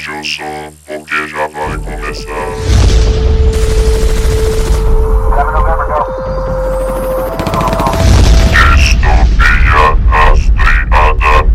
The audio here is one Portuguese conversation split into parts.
aumente o som, porque já vai começar. Distopia rastreada.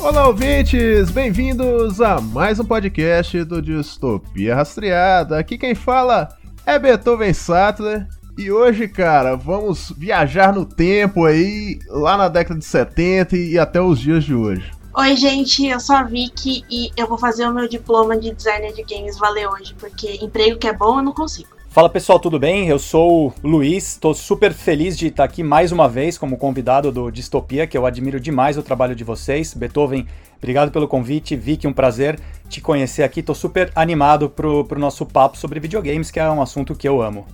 Olá, ouvintes! Bem-vindos a mais um podcast do Distopia Rastreada. Aqui quem fala é Beethoven Sattler. E hoje, cara, vamos viajar no tempo aí, lá na década de 70 e até os dias de hoje. Oi, gente, eu sou a Vicky e eu vou fazer o meu diploma de designer de games valer hoje, porque emprego que é bom eu não consigo. Fala pessoal, tudo bem? Eu sou o Luiz, estou super feliz de estar aqui mais uma vez como convidado do Distopia, que eu admiro demais o trabalho de vocês. Beethoven, obrigado pelo convite. Vicky, um prazer te conhecer aqui. Estou super animado pro, pro nosso papo sobre videogames, que é um assunto que eu amo.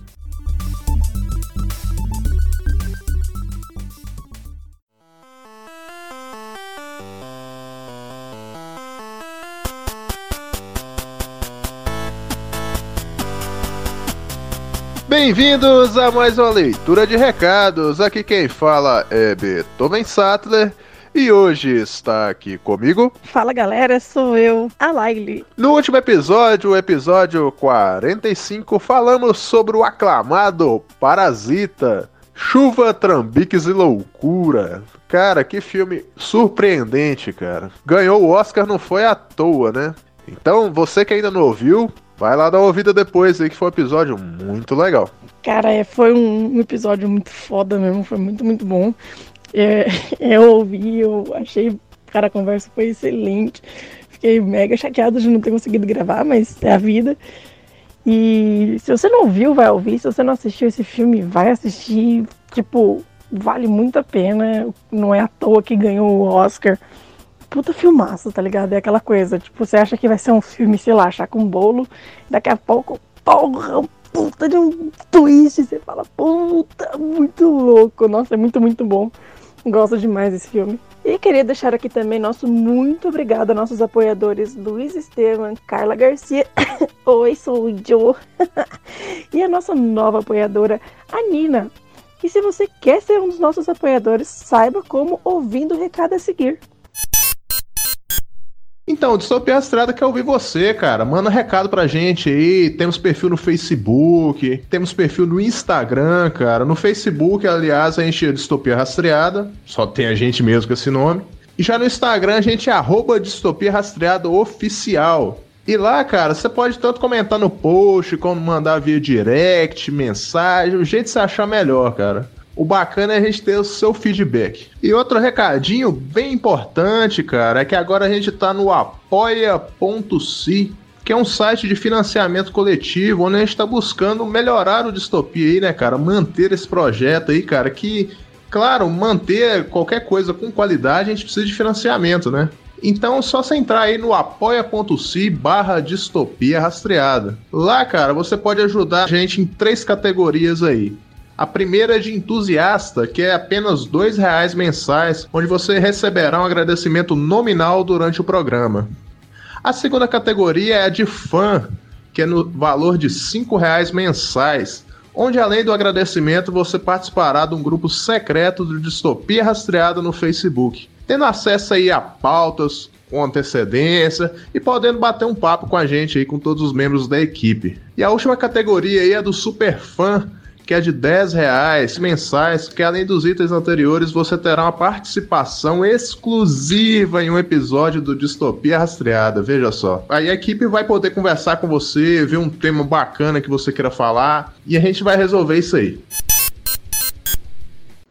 Bem-vindos a mais uma leitura de recados. Aqui quem fala é Beethoven Sattler. E hoje está aqui comigo. Fala galera, sou eu, a Laile. No último episódio, o episódio 45, falamos sobre o aclamado Parasita. Chuva, trambiques e loucura. Cara, que filme surpreendente, cara. Ganhou o Oscar não foi à toa, né? Então, você que ainda não ouviu, vai lá dar uma ouvida depois aí, que foi um episódio muito legal. Cara, é, foi um, um episódio muito foda mesmo, foi muito, muito bom. É, eu ouvi, eu achei, cara, a conversa foi excelente. Fiquei mega chateado de não ter conseguido gravar, mas é a vida. E se você não ouviu, vai ouvir. Se você não assistiu esse filme, vai assistir. Tipo, vale muito a pena. Não é à toa que ganhou o Oscar. Puta filmaço, tá ligado? É aquela coisa, tipo, você acha que vai ser um filme, sei lá, achar com bolo, daqui a pouco, porra, puta de um twist, você fala, puta, muito louco. Nossa, é muito, muito bom. Gosto demais desse filme. E queria deixar aqui também nosso muito obrigado a nossos apoiadores Luiz Estevam, Carla Garcia, Oi, sou o Joe, e a nossa nova apoiadora, a Nina. E se você quer ser um dos nossos apoiadores, saiba como ouvindo o recado a seguir. Então, Distopia Estrada quer ouvir você, cara. Manda recado pra gente aí. Temos perfil no Facebook, temos perfil no Instagram, cara. No Facebook, aliás, a gente é Distopia Rastreada. Só tem a gente mesmo com esse nome. E já no Instagram, a gente é arroba Distopia Rastreada Oficial. E lá, cara, você pode tanto comentar no post, como mandar via direct, mensagem, o jeito que você achar melhor, cara. O bacana é a gente ter o seu feedback. E outro recadinho bem importante, cara, é que agora a gente tá no apoia.se, que é um site de financiamento coletivo, onde a gente tá buscando melhorar o distopia aí, né, cara? Manter esse projeto aí, cara, que, claro, manter qualquer coisa com qualidade, a gente precisa de financiamento, né? Então, só você entrar aí no apoia.se barra distopia rastreada. Lá, cara, você pode ajudar a gente em três categorias aí. A primeira é de entusiasta, que é apenas R$ 2,00 mensais, onde você receberá um agradecimento nominal durante o programa. A segunda categoria é a de fã, que é no valor de R$ 5,00 mensais, onde além do agradecimento você participará de um grupo secreto de Distopia Rastreada no Facebook, tendo acesso aí a pautas com antecedência e podendo bater um papo com a gente aí, com todos os membros da equipe. E a última categoria aí é do super fã, que é de 10 reais mensais, que além dos itens anteriores, você terá uma participação exclusiva em um episódio do Distopia Rastreada, veja só. Aí a equipe vai poder conversar com você, ver um tema bacana que você queira falar, e a gente vai resolver isso aí.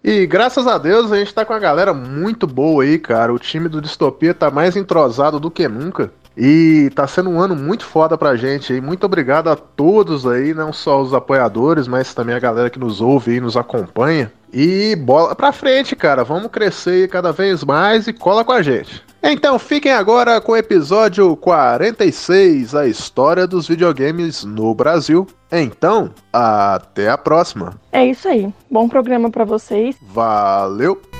E graças a Deus a gente tá com a galera muito boa aí, cara. O time do Distopia tá mais entrosado do que nunca. E tá sendo um ano muito foda pra gente aí. Muito obrigado a todos aí, não só os apoiadores, mas também a galera que nos ouve e nos acompanha. E bola pra frente, cara. Vamos crescer cada vez mais e cola com a gente. Então fiquem agora com o episódio 46, a história dos videogames no Brasil. Então, até a próxima. É isso aí. Bom programa pra vocês. Valeu!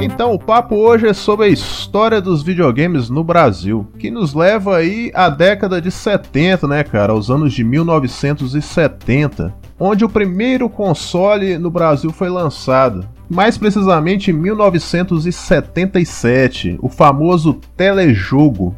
Então, o papo hoje é sobre a história dos videogames no Brasil, que nos leva aí à década de 70, né, cara, aos anos de 1970, onde o primeiro console no Brasil foi lançado. Mais precisamente em 1977, o famoso telejogo,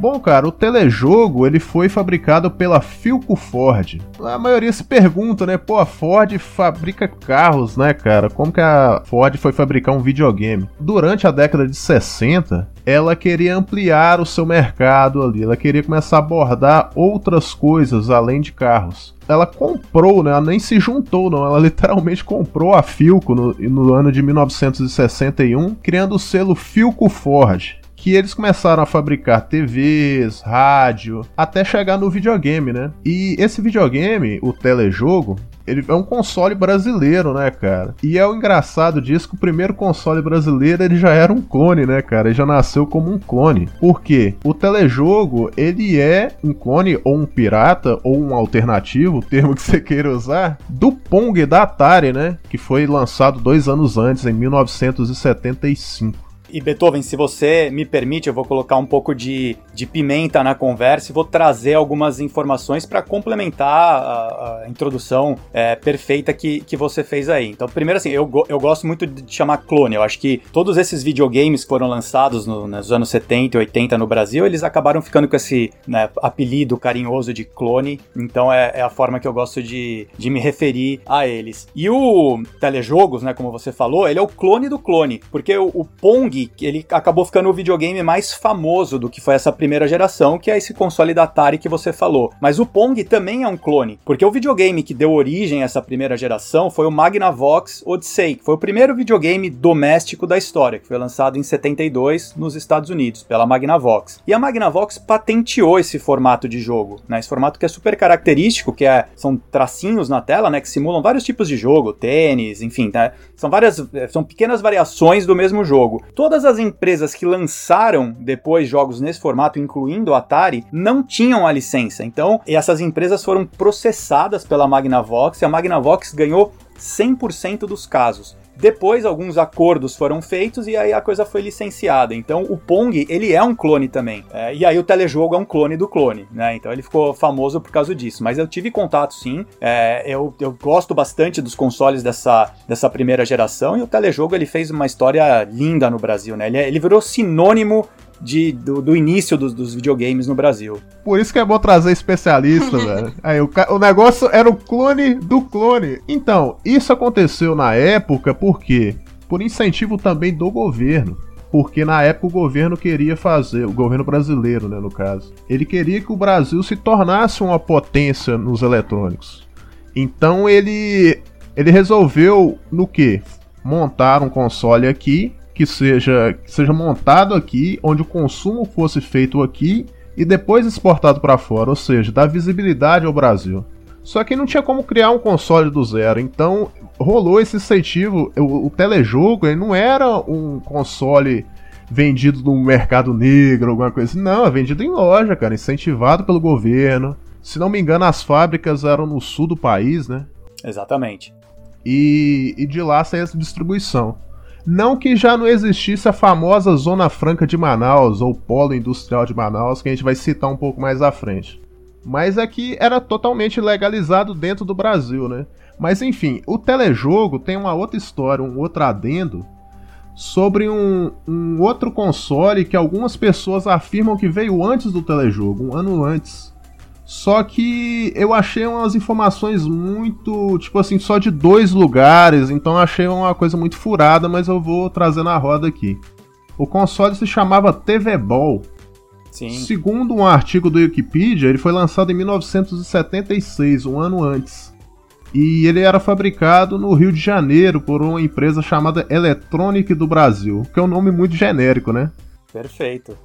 Bom, cara, o telejogo ele foi fabricado pela Philco Ford. A maioria se pergunta, né? Pô, a Ford fabrica carros, né, cara? Como que a Ford foi fabricar um videogame? Durante a década de 60, ela queria ampliar o seu mercado ali, ela queria começar a abordar outras coisas além de carros. Ela comprou, né? Ela nem se juntou, não. Ela literalmente comprou a Philco no, no ano de 1961, criando o selo Philco Ford que eles começaram a fabricar TVs, rádio, até chegar no videogame, né? E esse videogame, o telejogo, ele é um console brasileiro, né, cara? E é o engraçado disso que o primeiro console brasileiro ele já era um clone, né, cara? Ele já nasceu como um clone. Por quê? O telejogo, ele é um clone ou um pirata ou um alternativo, o termo que você queira usar, do Pong da Atari, né? Que foi lançado dois anos antes, em 1975. E Beethoven, se você me permite, eu vou colocar um pouco de, de pimenta na conversa e vou trazer algumas informações para complementar a, a introdução é, perfeita que, que você fez aí. Então, primeiro assim, eu, eu gosto muito de chamar clone. Eu acho que todos esses videogames que foram lançados no, nos anos 70 e 80 no Brasil, eles acabaram ficando com esse né, apelido carinhoso de clone. Então é, é, a forma que eu gosto de, de me referir a eles. E o telejogos, né, como você falou, ele é o clone do clone, porque o, o Pong ele acabou ficando o videogame mais famoso do que foi essa primeira geração, que é esse console da Atari que você falou. Mas o Pong também é um clone, porque o videogame que deu origem a essa primeira geração foi o Magnavox Odyssey, que foi o primeiro videogame doméstico da história, que foi lançado em 72 nos Estados Unidos pela Magnavox. E a Magnavox patenteou esse formato de jogo, né? Esse formato que é super característico, que é, são tracinhos na tela, né, que simulam vários tipos de jogo, tênis, enfim, né? São várias são pequenas variações do mesmo jogo. Toda Todas as empresas que lançaram depois jogos nesse formato, incluindo o Atari, não tinham a licença. Então, essas empresas foram processadas pela Magnavox e a Magnavox ganhou 100% dos casos. Depois, alguns acordos foram feitos e aí a coisa foi licenciada. Então, o Pong, ele é um clone também. É, e aí o telejogo é um clone do clone, né? Então, ele ficou famoso por causa disso. Mas eu tive contato, sim. É, eu, eu gosto bastante dos consoles dessa, dessa primeira geração e o telejogo, ele fez uma história linda no Brasil, né? Ele, é, ele virou sinônimo de, do, do início dos, dos, videogames no Brasil. Por isso que é bom trazer especialista, velho. Aí, o, o negócio era o clone do clone. Então, isso aconteceu na época por quê? Por incentivo também do governo porque na época o governo queria fazer, o governo brasileiro, né, no caso, ele queria que o Brasil se tornasse uma potência nos eletrônicos. Então ele ele resolveu no que? Montar um console aqui que seja, que seja montado aqui, onde o consumo fosse feito aqui e depois exportado para fora, ou seja, dar visibilidade ao Brasil. Só que não tinha como criar um console do zero, então rolou esse incentivo. O, o telejogo ele não era um console vendido no mercado negro, alguma coisa assim. Não, é vendido em loja, cara, incentivado pelo governo. Se não me engano, as fábricas eram no sul do país, né? Exatamente. E, e de lá saía essa distribuição. Não que já não existisse a famosa Zona Franca de Manaus ou Polo Industrial de Manaus, que a gente vai citar um pouco mais à frente. Mas é era totalmente legalizado dentro do Brasil, né? Mas enfim, o telejogo tem uma outra história, um outro adendo sobre um, um outro console que algumas pessoas afirmam que veio antes do telejogo, um ano antes. Só que eu achei umas informações muito, tipo assim, só de dois lugares, então achei uma coisa muito furada, mas eu vou trazer na roda aqui. O console se chamava TV Ball. Sim. Segundo um artigo do Wikipedia, ele foi lançado em 1976, um ano antes. E ele era fabricado no Rio de Janeiro por uma empresa chamada Electronic do Brasil, que é um nome muito genérico, né? Perfeito.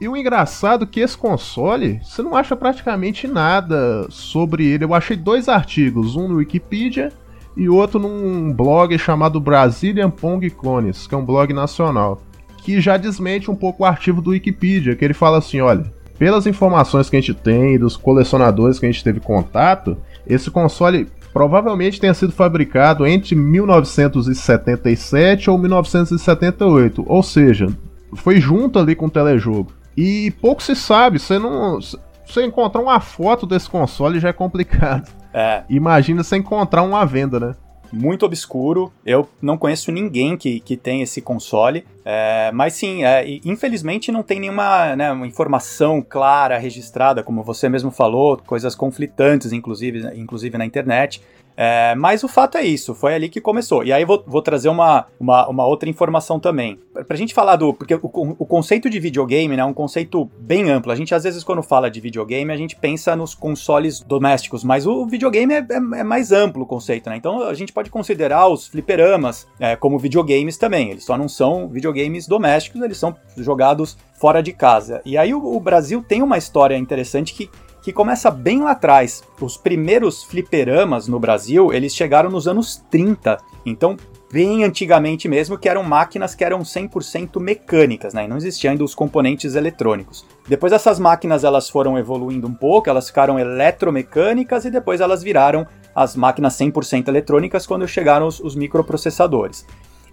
E o engraçado é que esse console, você não acha praticamente nada sobre ele. Eu achei dois artigos, um no Wikipedia e outro num blog chamado Brazilian Pong Clones, que é um blog nacional, que já desmente um pouco o artigo do Wikipedia, que ele fala assim, olha, pelas informações que a gente tem, dos colecionadores que a gente teve contato, esse console provavelmente tenha sido fabricado entre 1977 ou 1978, ou seja, foi junto ali com o telejogo. E pouco se sabe, você não. Você encontrar uma foto desse console já é complicado. É. Imagina você encontrar uma venda, né? muito obscuro. Eu não conheço ninguém que, que tem esse console. É, mas sim, é, infelizmente não tem nenhuma né, informação clara registrada, como você mesmo falou, coisas conflitantes, inclusive, inclusive na internet. É, mas o fato é isso, foi ali que começou. E aí vou, vou trazer uma, uma, uma, outra informação também. Pra gente falar do. Porque o, o, conceito de videogame né, é um conceito bem amplo. A gente, às vezes, quando fala de videogame, a gente pensa nos consoles domésticos, mas o videogame é, é, é mais amplo o conceito, né? Então a gente pode considerar os fliperamas é, como videogames também. Eles só não são videogames domésticos, eles são jogados fora de casa. E aí o, o Brasil tem uma história interessante que que começa bem lá atrás. Os primeiros fliperamas no Brasil, eles chegaram nos anos 30. Então, bem antigamente mesmo, que eram máquinas que eram 100% mecânicas, né? E não existiam ainda os componentes eletrônicos. Depois essas máquinas elas foram evoluindo um pouco, elas ficaram eletromecânicas e depois elas viraram as máquinas 100% eletrônicas quando chegaram os, os microprocessadores.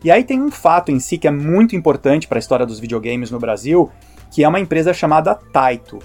E aí tem um fato em si que é muito importante para a história dos videogames no Brasil, que é uma empresa chamada Taito.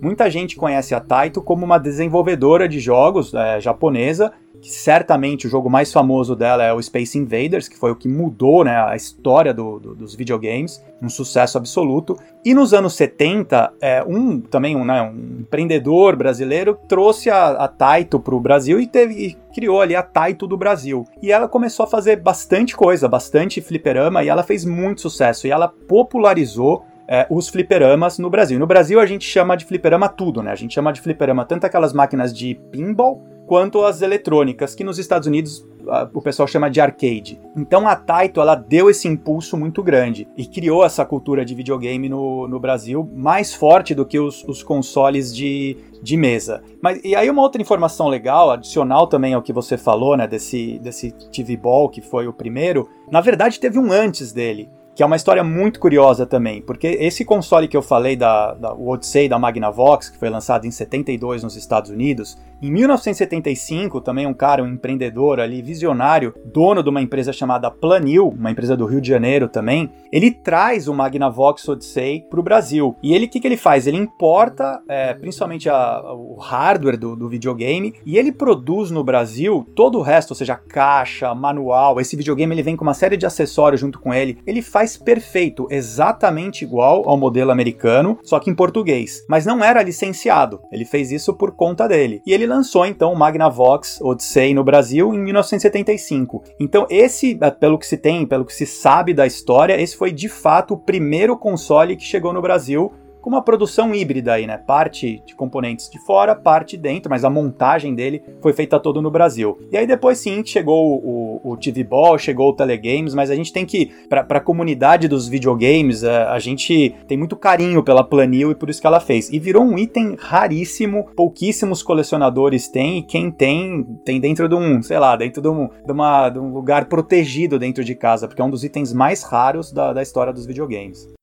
Muita gente conhece a Taito como uma desenvolvedora de jogos é, japonesa, que certamente o jogo mais famoso dela é o Space Invaders, que foi o que mudou né, a história do, do, dos videogames, um sucesso absoluto. E nos anos 70, é, um também um, né, um empreendedor brasileiro trouxe a, a Taito para o Brasil e, teve, e criou ali a Taito do Brasil. E ela começou a fazer bastante coisa, bastante fliperama, e ela fez muito sucesso. E ela popularizou é, os fliperamas no Brasil. No Brasil a gente chama de fliperama tudo, né? A gente chama de fliperama tanto aquelas máquinas de pinball quanto as eletrônicas, que nos Estados Unidos o pessoal chama de arcade. Então a Taito ela deu esse impulso muito grande e criou essa cultura de videogame no, no Brasil mais forte do que os, os consoles de, de mesa. Mas e aí uma outra informação legal, adicional também ao que você falou, né, desse, desse TV Ball que foi o primeiro, na verdade teve um antes dele que é uma história muito curiosa também, porque esse console que eu falei da, da o Odyssey da Magnavox, que foi lançado em 72 nos Estados Unidos, em 1975 também um cara, um empreendedor ali, visionário, dono de uma empresa chamada Planil, uma empresa do Rio de Janeiro também, ele traz o Magnavox Odyssey para o Brasil. E ele, o que, que ele faz? Ele importa é, principalmente a, o hardware do, do videogame e ele produz no Brasil todo o resto, ou seja, caixa, manual. Esse videogame ele vem com uma série de acessórios junto com ele. Ele faz faz perfeito, exatamente igual ao modelo americano, só que em português. Mas não era licenciado, ele fez isso por conta dele. E ele lançou então o Magnavox Odyssey no Brasil em 1975. Então, esse, é, pelo que se tem, pelo que se sabe da história, esse foi de fato o primeiro console que chegou no Brasil com uma produção híbrida aí, né? Parte de componentes de fora, parte dentro, mas a montagem dele foi feita todo no Brasil. E aí depois sim chegou o, o TV Ball, chegou o Telegames, mas a gente tem que, para a comunidade dos videogames, a, a, gente tem muito carinho pela Planil e por isso que ela fez. E virou um item raríssimo, pouquíssimos colecionadores têm, e quem tem, tem dentro de um, sei lá, dentro de um, de uma, de um lugar protegido dentro de casa, porque é um dos itens mais raros da, da história dos videogames.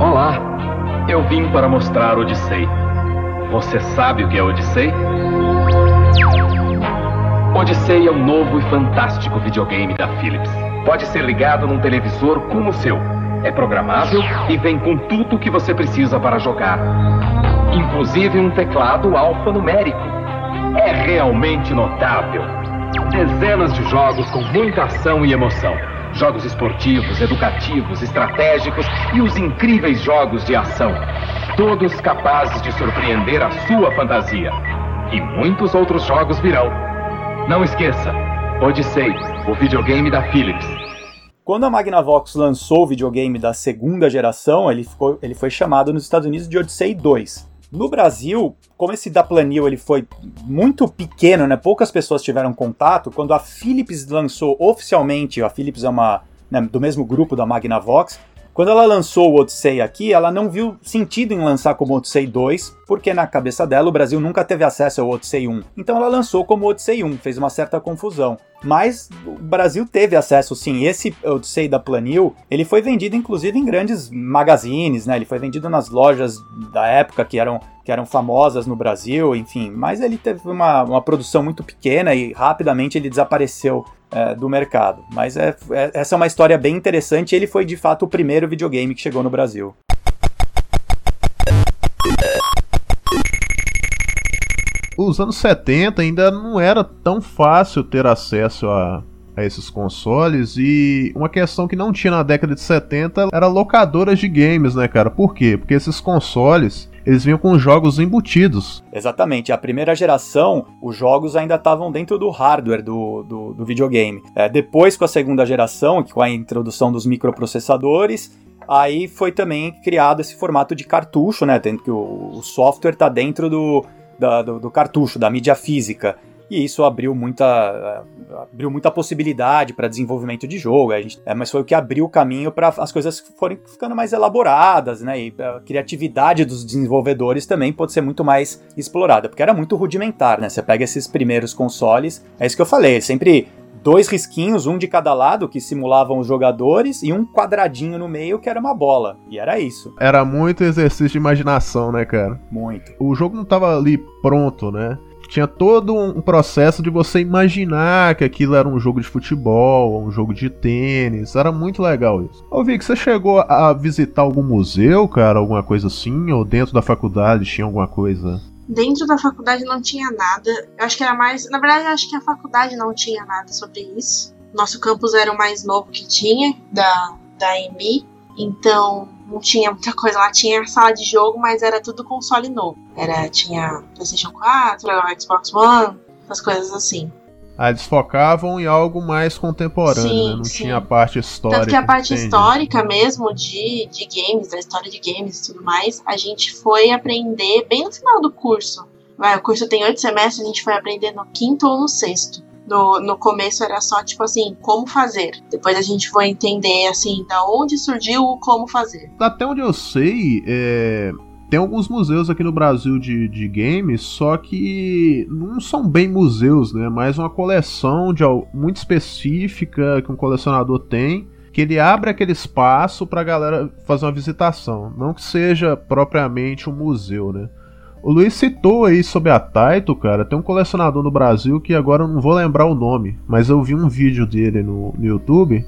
Olá, eu vim para mostrar Odyssey. Você sabe o que é Odyssey? Odyssey é um novo e fantástico videogame da Philips. Pode ser ligado num televisor como o seu. É programável e vem com tudo o que você precisa para jogar. Inclusive um teclado alfanumérico. É realmente notável. Dezenas de jogos com muita ação e emoção jogos esportivos, educativos, estratégicos e os incríveis jogos de ação. Todos capazes de surpreender a sua fantasia. E muitos outros jogos virão. Não esqueça, Odyssey, o videogame da Philips. Quando a Magnavox lançou o videogame da segunda geração, ele, ficou, ele foi chamado nos Estados Unidos de Odyssey 2. No Brasil, como esse da Planil ele foi muito pequeno, né? Poucas pessoas tiveram contato. Quando a Philips lançou oficialmente, a Philips é uma né, do mesmo grupo da Magnavox, Quando ela lançou o Odyssey aqui, ela não viu sentido em lançar como Odyssey 2, porque na cabeça dela o Brasil nunca teve acesso ao Odyssey 1. Então ela lançou como Odyssey 1, fez uma certa confusão. Mas o Brasil teve acesso sim. Esse Odyssey da Planil, ele foi vendido inclusive em grandes magazines, né? Ele foi vendido nas lojas da época que eram que eram famosas no Brasil, enfim. Mas ele teve uma, uma produção muito pequena e rapidamente ele desapareceu é, do mercado. Mas é, é, essa é uma história bem interessante. Ele foi de fato o primeiro videogame que chegou no Brasil. Os anos 70 ainda não era tão fácil ter acesso a, a esses consoles e uma questão que não tinha na década de 70 era locadoras de games, né, cara? Por quê? Porque esses consoles eles vinham com jogos embutidos. Exatamente. A primeira geração, os jogos ainda estavam dentro do hardware do, do, do videogame. É, depois, com a segunda geração, com a introdução dos microprocessadores, aí foi também criado esse formato de cartucho, né? Tendo que o, o software está dentro do, da, do, do cartucho, da mídia física e isso abriu muita, abriu muita possibilidade para desenvolvimento de jogo. A gente, é, mas foi o que abriu o caminho para as coisas forem ficando mais elaboradas, né? E a criatividade dos desenvolvedores também pode ser muito mais explorada, porque era muito rudimentar, né? Você pega esses primeiros consoles, é isso que eu falei, sempre dois risquinhos, um de cada lado, que simulavam os jogadores, e um quadradinho no meio que era uma bola. E era isso. Era muito exercício de imaginação, né, cara? Muito. O jogo não tava ali pronto, né? Tinha todo um processo de você imaginar que aquilo era um jogo de futebol, um jogo de tênis. Era muito legal isso. Ô Vic, você chegou a visitar algum museu, cara? Alguma coisa assim? Ou dentro da faculdade tinha alguma coisa? Dentro da faculdade não tinha nada. Eu acho que era mais. Na verdade, acho que a faculdade não tinha nada sobre isso. Nosso campus era o mais novo que tinha, da, da EMI. Então, não tinha muita coisa lá. Tinha sala de jogo, mas era tudo console novo. Era, tinha PlayStation 4, Xbox One, as coisas assim. Ah, eles focavam em algo mais contemporâneo, sim, né? Não sim. tinha a parte histórica. Tanto que a parte entendi. histórica mesmo de, de games, da história de games e tudo mais, a gente foi aprender bem no final do curso. O curso tem oito semestres, a gente foi aprender no quinto ou no sexto. No, no começo era só, tipo assim, como fazer. Depois a gente foi entender, assim, da onde surgiu o como fazer. Até onde eu sei, é, tem alguns museus aqui no Brasil de, de games, só que não são bem museus, né? Mais uma coleção de, muito específica que um colecionador tem, que ele abre aquele espaço para a galera fazer uma visitação. Não que seja propriamente um museu, né? O Luiz citou aí sobre a Taito, cara. Tem um colecionador no Brasil que agora eu não vou lembrar o nome, mas eu vi um vídeo dele no, no YouTube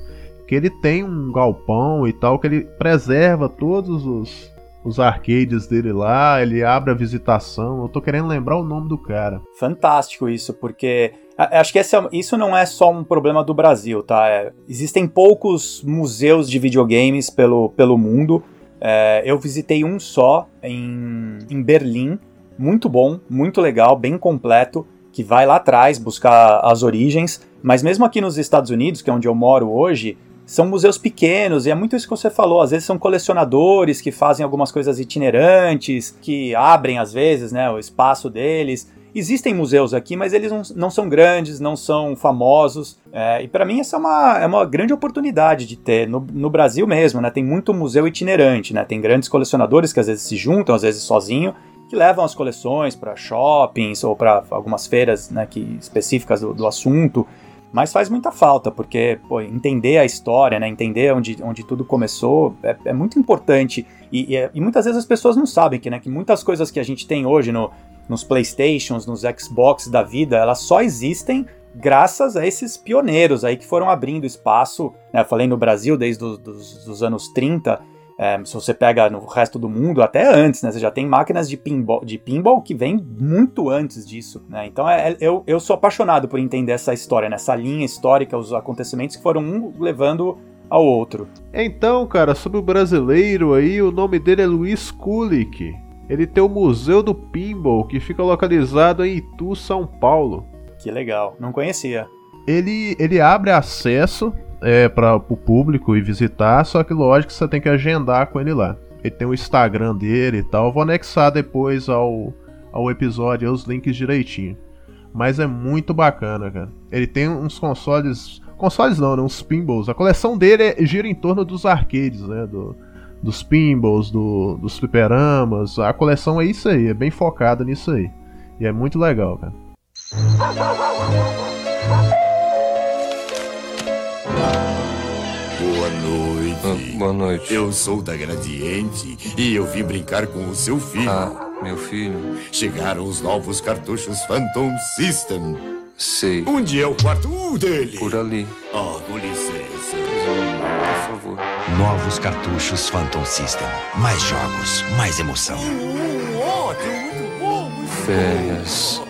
que ele tem um galpão e tal, que ele preserva todos os, os arcades dele lá, ele abre a visitação. Eu tô querendo lembrar o nome do cara. Fantástico isso, porque acho que esse, é isso não é só um problema do Brasil, tá? É, existem poucos museus de videogames pelo, pelo mundo. É, eu visitei um só em, em Berlim, muito bom, muito legal, bem completo, que vai lá atrás buscar as origens. Mas mesmo aqui nos Estados Unidos, que é onde eu moro hoje, são museus pequenos, e é muito isso que você falou. Às vezes são colecionadores que fazem algumas coisas itinerantes, que abrem, às vezes, né, o espaço deles. Existem museus aqui, mas eles não, não são grandes, não são famosos. É, e para mim essa é uma, é uma grande oportunidade de ter no, no Brasil mesmo, né? Tem muito museu itinerante, né? Tem grandes colecionadores que às vezes se juntam, às vezes sozinho, que levam as coleções para shoppings ou para algumas feiras né, que, específicas do, do assunto. Mas faz muita falta, porque pô, entender a história, né, entender onde, onde tudo começou é, é muito importante. E, e, e, muitas vezes as pessoas não sabem que, né, que muitas coisas que a gente tem hoje no, nos Playstations, nos Xbox da vida, elas só existem graças a esses pioneiros aí que foram abrindo espaço. Né, eu falei no Brasil desde os anos 30, é, se você pega no resto do mundo, até antes, né? Você já tem máquinas de pinball, de pinball que vem muito antes disso, né? Então é, é, eu, eu sou apaixonado por entender essa história, né? linha histórica, os acontecimentos que foram um levando ao outro. Então, cara, sobre o brasileiro aí, o nome dele é Luiz Kulik. Ele tem o Museu do Pinball, que fica localizado em Itu, São Paulo. Que legal, não conhecia. Ele, ele abre acesso é, para o público e visitar, só que lógico você tem que agendar com ele lá. Ele tem o Instagram dele e tal. Eu vou anexar depois ao, ao episódio os links direitinho. Mas é muito bacana, cara. Ele tem uns consoles Consoles não, né? Uns pinballs. A coleção dele é, gira em torno dos arcades, né? Do, dos pinballs, do, dos fliperamas. A coleção é isso aí, é bem focada nisso aí. E é muito legal, cara. Boa noite. Ah, boa noite. Eu sou da Gradiente e eu vim brincar com o seu filho. Ah, meu filho. Chegaram os novos cartuchos Phantom System. Sei. Onde é o quarto uh, dele? Por ali. Oh, com licença. Novos cartuchos Phantom System. Mais jogos, mais emoção. Ótimo, muito bom. Muito Férias.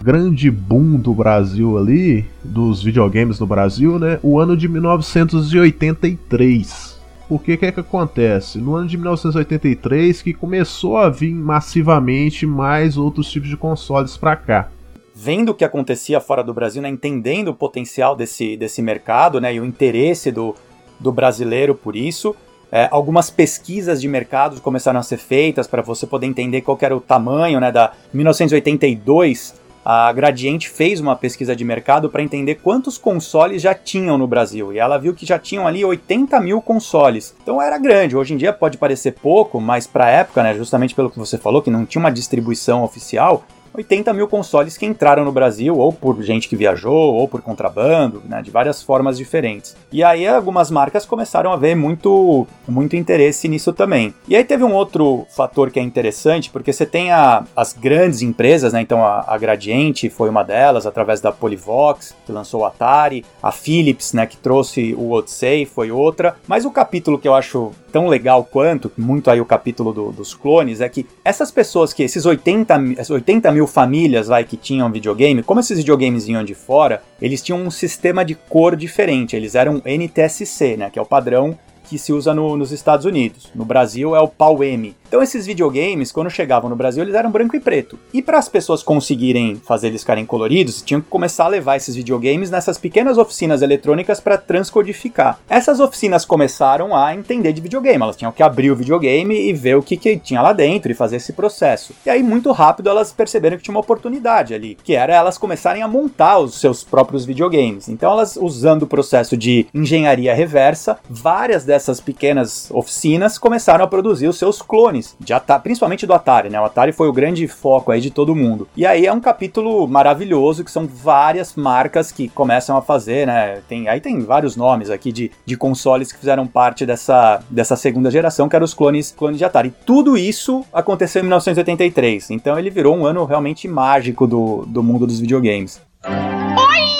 grande boom do Brasil ali, dos videogames no Brasil, né? O ano de 1983. Por que que é que acontece? No ano de 1983 que começou a vir massivamente mais outros tipos de consoles pra cá. vendo o que acontecia fora do Brasil, né, entendendo o potencial desse, desse mercado né, e o interesse do, do brasileiro por isso. É, algumas pesquisas de mercado começaram a ser feitas para você poder entender qual era o tamanho né, da 1982. A Gradiente fez uma pesquisa de mercado para entender quantos consoles já tinham no Brasil. E ela viu que já tinham ali 80 mil consoles. Então era grande. Hoje em dia pode parecer pouco, mas para a época, né, justamente pelo que você falou, que não tinha uma distribuição oficial, 80 mil consoles que entraram no Brasil, ou por gente que viajou, ou por contrabando, né, de várias formas diferentes. E aí algumas marcas começaram a ver muito, muito interesse nisso também. E aí teve um outro fator que é interessante, porque você tem a, as grandes empresas, né, então a, a Gradiente foi uma delas, através da Polivox, que lançou o Atari, a Philips, né, que trouxe o Odyssey, foi outra, mas o capítulo que eu acho tão legal quanto, muito aí o capítulo do- dos clones, é que essas pessoas que, esses 80, mi- essas 80 mil famílias vai que tinham videogame, como esses videogames vinham de fora, eles tinham um sistema de cor diferente, eles eram NTSC, né, que é o padrão que se usa no- nos Estados Unidos. No Brasil é o PAL-M. Então esses videogames, quando chegavam no Brasil, eles eram branco e preto. E para as pessoas conseguirem fazer eles ficarem coloridos, tinham que começar a levar esses videogames nessas pequenas oficinas eletrônicas para transcodificar. Essas oficinas começaram a entender de videogame, elas tinham que abrir o videogame e ver o que, que tinha lá dentro e fazer esse processo. E aí muito rápido elas perceberam que tinha uma oportunidade ali, que era elas começarem a montar os seus próprios videogames. Então elas usando o processo de engenharia reversa, várias dessas pequenas oficinas começaram a produzir os seus clones, de Atari, principalmente do Atari, né? O Atari foi o grande foco aí de todo mundo. E aí é um capítulo maravilhoso que são várias marcas que começam a fazer, né? Tem, aí tem vários nomes aqui de, de consoles que fizeram parte dessa, dessa segunda geração, que eram os clones, clones de Atari. Tudo isso aconteceu em 1983, então ele virou um ano realmente mágico do, do mundo dos videogames. Oi,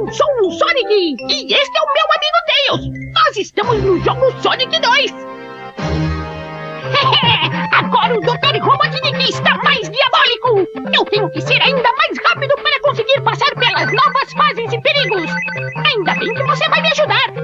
eu sou o Sonic e este é o meu amigo Tails. Nós estamos no jogo Sonic 2. Agora o Dr. Robotnik está mais diabólico. Eu tenho que ser ainda mais rápido para conseguir passar pelas novas fases e perigos. Ainda bem que você vai me ajudar.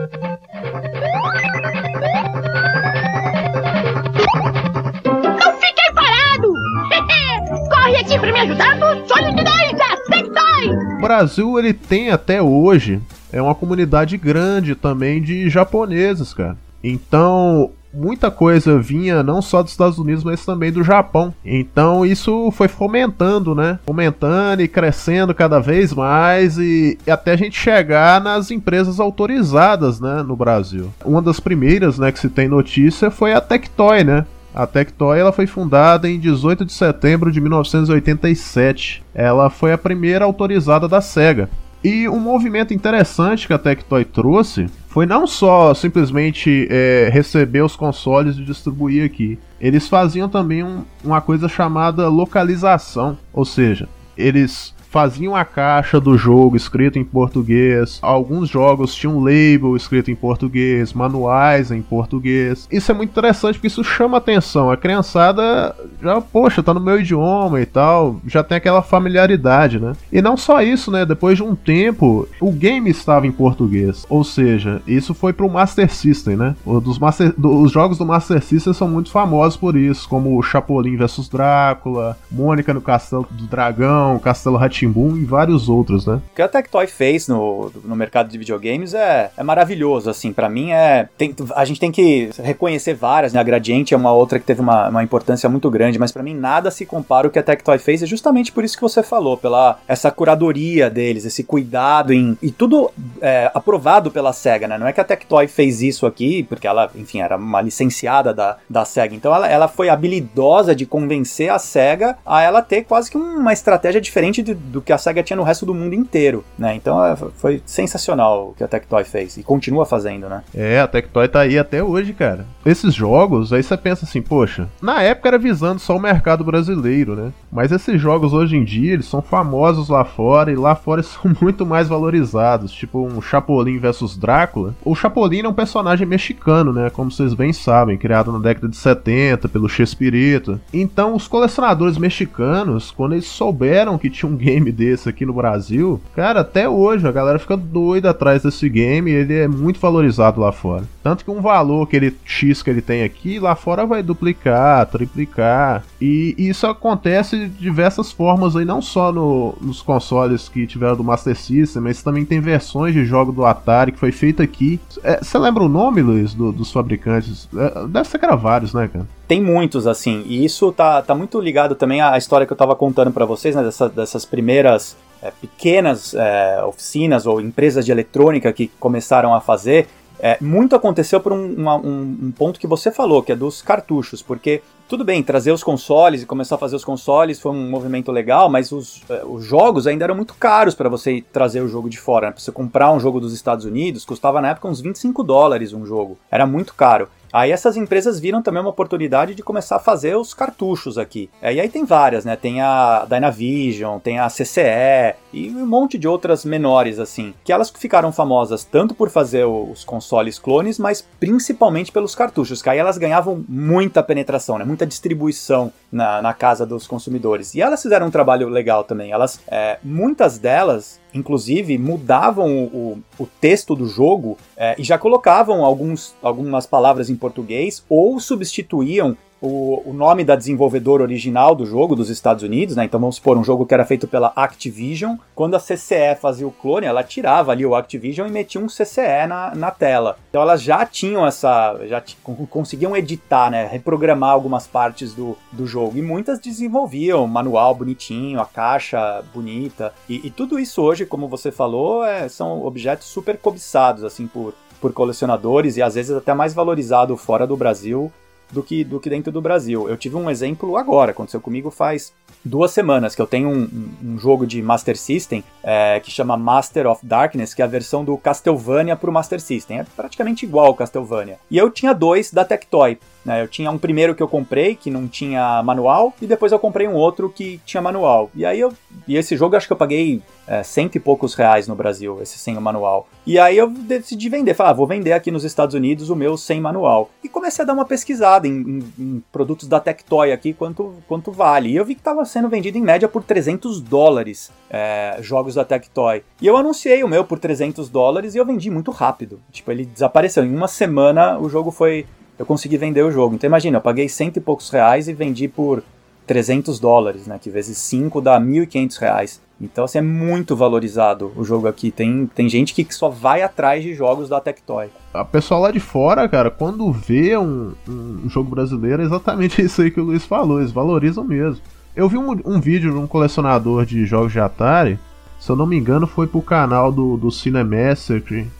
Corre aqui para me ajudar no Sonic 2 da Tectoy. O Brasil ele tem até hoje é uma comunidade grande também de japoneses, cara. Então, muita coisa vinha não só dos Estados Unidos, mas também do Japão. Então, isso foi fomentando, né? Fomentando e crescendo cada vez mais e, e até a gente chegar nas empresas autorizadas, né, no Brasil. Uma das primeiras, né, que se tem notícia foi a Tectoy, né? A Tectoy ela foi fundada em 18 de setembro de 1987. Ela foi a primeira autorizada da Sega. E um movimento interessante que a Tectoy trouxe foi não só simplesmente é, receber os consoles e distribuir aqui. Eles faziam também um- uma coisa chamada localização, ou seja, eles faziam a caixa do jogo escrito em português. Alguns jogos tinham um label escrito em português, manuais em português. Isso é muito interessante porque isso chama atenção. A criançada já, poxa, tá no meu idioma e tal, já tem aquela familiaridade, né? E não só isso, né? Depois de um tempo, o game estava em português. Ou seja, isso foi pro Master System, né? Dos Master, do- os jogos do Master System são muito famosos por isso, como Chapolin vs Drácula, Mônica no Castelo do Dragão, Castelo Ratimbum e vários outros, né? O que a Tectoy fez no, no mercado de videogames é, é maravilhoso, assim, para mim é... tem- a gente tem que reconhecer várias, né? A Gradiente é uma outra que teve uma, uma importância muito grande, mas para mim nada se compara o que a Tectoy fez, e justamente por isso que você falou, pela essa curadoria deles, esse cuidado em... E tudo é, aprovado pela SEGA, né? Não é que a Tectoy fez isso aqui, porque ela, enfim, era uma licenciada da, da SEGA. Então ela, ela foi habilidosa de convencer a SEGA a ela ter quase que uma estratégia diferente do, do que a SEGA tinha no resto do mundo inteiro, né? Então é, foi sensacional o que a Tectoy fez e continua fazendo, né? É, a Tectoy tá aí até hoje, cara. Esses jogos, aí você pensa assim, poxa, na época era visando só o mercado brasileiro, né? Mas esses jogos hoje em dia, eles são famosos lá fora e lá fora eles são muito mais valorizados. Tipo um Chapolin versus Drácula. O Chapolin é um personagem mexicano, né? Como vocês bem sabem, criado na década de 70 pelo Chespirito. Então, os colecionadores mexicanos, quando eles souberam que tinha um game desse aqui no Brasil, cara, até hoje a galera fica doida atrás desse game. Ele é muito valorizado lá fora. Tanto que um valor que ele X que ele tem aqui, lá fora vai duplicar, triplicar. E isso acontece de diversas formas aí, não só no, nos consoles que tiveram do Master System, mas também tem versões de jogo do Atari que foi feito aqui. É, você lembra o nome, Luiz, do, dos fabricantes? É, deve ser que era vários, né, cara? Tem muitos, assim, e isso tá, tá muito ligado também à história que eu tava contando para vocês, né, dessa, dessas primeiras é, pequenas é, oficinas ou empresas de eletrônica que começaram a fazer. É, muito aconteceu por um, uma, um, um, ponto que você falou, que é dos cartuchos, porque tudo bem, trazer os consoles e começar a fazer os consoles foi um movimento legal, mas os, os jogos ainda eram muito caros para você trazer o jogo de fora. Né? Pra você comprar um jogo dos Estados Unidos, custava na época uns 25 dólares um jogo. Era muito caro. Aí essas empresas viram também uma oportunidade de começar a fazer os cartuchos aqui. É, e aí tem várias, né? Tem a Dynavision, tem a CCE e um monte de outras menores, assim. Que elas ficaram famosas tanto por fazer os consoles clones, mas principalmente pelos cartuchos, que aí elas ganhavam muita penetração, né? Muita distribuição na, na casa dos consumidores. E elas fizeram um trabalho legal também. Elas, é, muitas delas inclusive mudavam o, o texto do jogo é, e já colocavam alguns, algumas palavras em português ou substituíam o, o nome da desenvolvedora original do jogo dos Estados Unidos, né? Então vamos supor um jogo que era feito pela Activision. Quando a CCE fazia o clone, ela tirava ali o Activision e metia um CCE na, na tela. Então elas já tinham essa. já conseguiam editar, né? Reprogramar algumas partes do, do jogo. E muitas desenvolviam manual bonitinho, a caixa bonita. E, e tudo isso hoje, como você falou, é, são objetos super cobiçados, assim, por, por colecionadores e às vezes até mais valorizado fora do Brasil do que, do que dentro do Brasil. Eu tive um exemplo agora, aconteceu comigo faz duas semanas, que eu tenho um, um jogo de Master System é, que chama Master of Darkness, que é a versão do Castlevania pro Master System. É praticamente igual ao Castlevania. E eu tinha dois da Tectoy. Né? Eu tinha um primeiro que eu comprei, que não tinha manual, e depois eu comprei um outro que tinha manual. E aí eu. E esse jogo acho que eu paguei é, cento e poucos reais no Brasil, esse sem o manual. E aí eu decidi vender, falar, ah, vou vender aqui nos Estados Unidos o meu sem manual. E comecei a dar uma pesquisada em, em, em produtos da Tectoy aqui, quanto, quanto vale. E eu vi que estava sendo vendido em média por 300 dólares é, jogos da Tectoy. E eu anunciei o meu por 300 dólares e eu vendi muito rápido. Tipo, ele desapareceu. Em uma semana o jogo foi. Eu consegui vender o jogo. Então imagina, eu paguei cento e poucos reais e vendi por 300 dólares, né? Que vezes 5 dá 1.500 reais. Então, assim, é muito valorizado o jogo aqui. Tem, tem gente que só vai atrás de jogos da Tectoy. A pessoa lá de fora, cara, quando vê um, um jogo brasileiro, é exatamente isso aí que o Luiz falou. Eles valorizam mesmo. Eu vi um, um vídeo de um colecionador de jogos de Atari. Se eu não me engano, foi pro canal do, do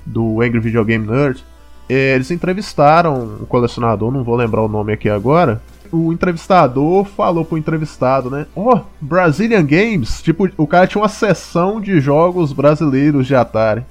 do Angry Video Game Nerd. É, eles entrevistaram um colecionador, não vou lembrar o nome aqui agora o entrevistador falou pro entrevistado, né? Oh, Brazilian Games. Tipo, o cara tinha uma sessão de jogos brasileiros de Atari.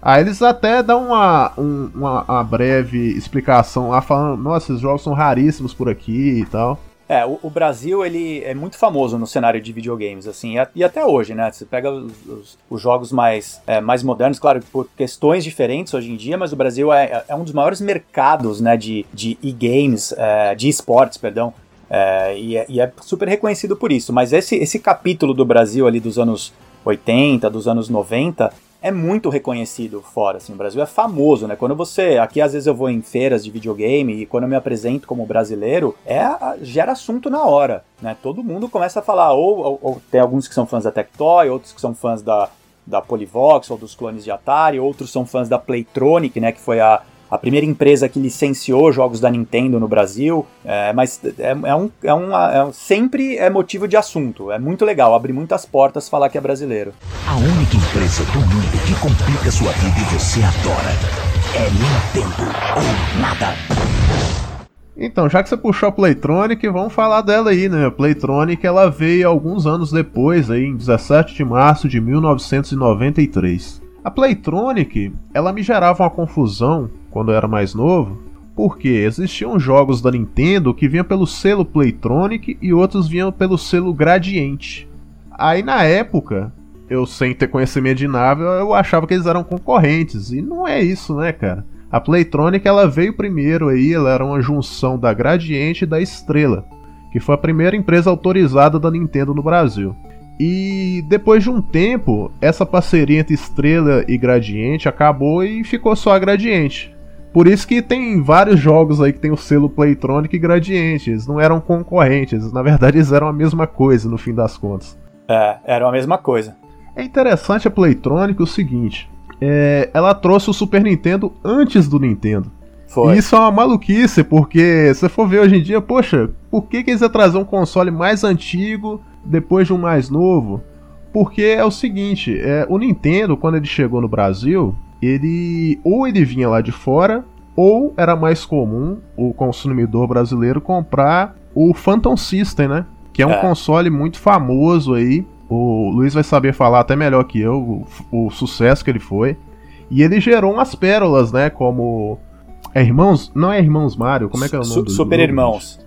Aí eles até dão uma, um, uma, uma, breve explicação lá, falando: nossa, esses jogos são raríssimos por aqui e tal. É, o, o, Brasil ele é muito famoso no cenário de videogames, assim, e, e até hoje, né? Você pega os, os, os jogos mais, é, mais modernos, claro, por questões diferentes hoje em dia, mas o Brasil é, é um dos maiores mercados, né, de, de e-games, é, de esportes, perdão, é, e, é, e, é, super reconhecido por isso. Mas esse, esse capítulo do Brasil ali dos anos 80, dos anos 90, é muito reconhecido fora, assim, o Brasil é famoso, né? Quando você, aqui às vezes eu vou em feiras de videogame e quando eu me apresento como brasileiro, é gera assunto na hora, né? Todo mundo começa a falar, ou, ou, ou tem alguns que são fãs da Tectoy, outros que são fãs da, da Polivox ou dos clones de Atari, outros são fãs da Playtronic, né, que foi a, a primeira empresa que licenciou jogos da Nintendo no Brasil, é, mas é, é um, é, uma, é um, sempre é motivo de assunto. É muito legal, abre muitas portas falar que é brasileiro. A única empresa do mundo que complica sua vida e você adora é Nintendo ou nada. Então, já que você puxou a Playtronic, vamos falar dela aí, né? A Playtronic ela veio alguns anos depois, aí, em 17 de março de 1993. A Playtronic, ela me gerava uma confusão quando eu era mais novo, porque existiam jogos da Nintendo que vinham pelo selo Playtronic e outros vinham pelo selo Gradiente. Aí na época, eu sem ter conhecimento de nave, eu achava que eles eram concorrentes, e não é isso, né, cara? A Playtronic ela veio primeiro aí, ela era uma junção da Gradiente e da Estrela, que foi a primeira empresa autorizada da Nintendo no Brasil. E depois de um tempo, essa parceria entre Estrela e Gradiente acabou e ficou só a Gradiente. Por isso que tem vários jogos aí que tem o selo Playtronic e Gradiente. Eles não eram concorrentes, na verdade eles eram a mesma coisa no fim das contas. É, eram a mesma coisa. É interessante a Playtronic o seguinte: é, ela trouxe o Super Nintendo antes do Nintendo. Foi. E isso é uma maluquice, porque se você for ver hoje em dia, poxa, por que, que eles iam trazer um console mais antigo depois de um mais novo? Porque é o seguinte, é, o Nintendo, quando ele chegou no Brasil, ele ou ele vinha lá de fora, ou era mais comum o consumidor brasileiro comprar o Phantom System, né? Que é um É. console muito famoso aí. O Luiz vai saber falar até melhor que eu o, o sucesso que ele foi. E ele gerou umas pérolas, né? Como. É Irmãos. Não é Irmãos Mario, como é que é o nome Su- do Super Irmãos.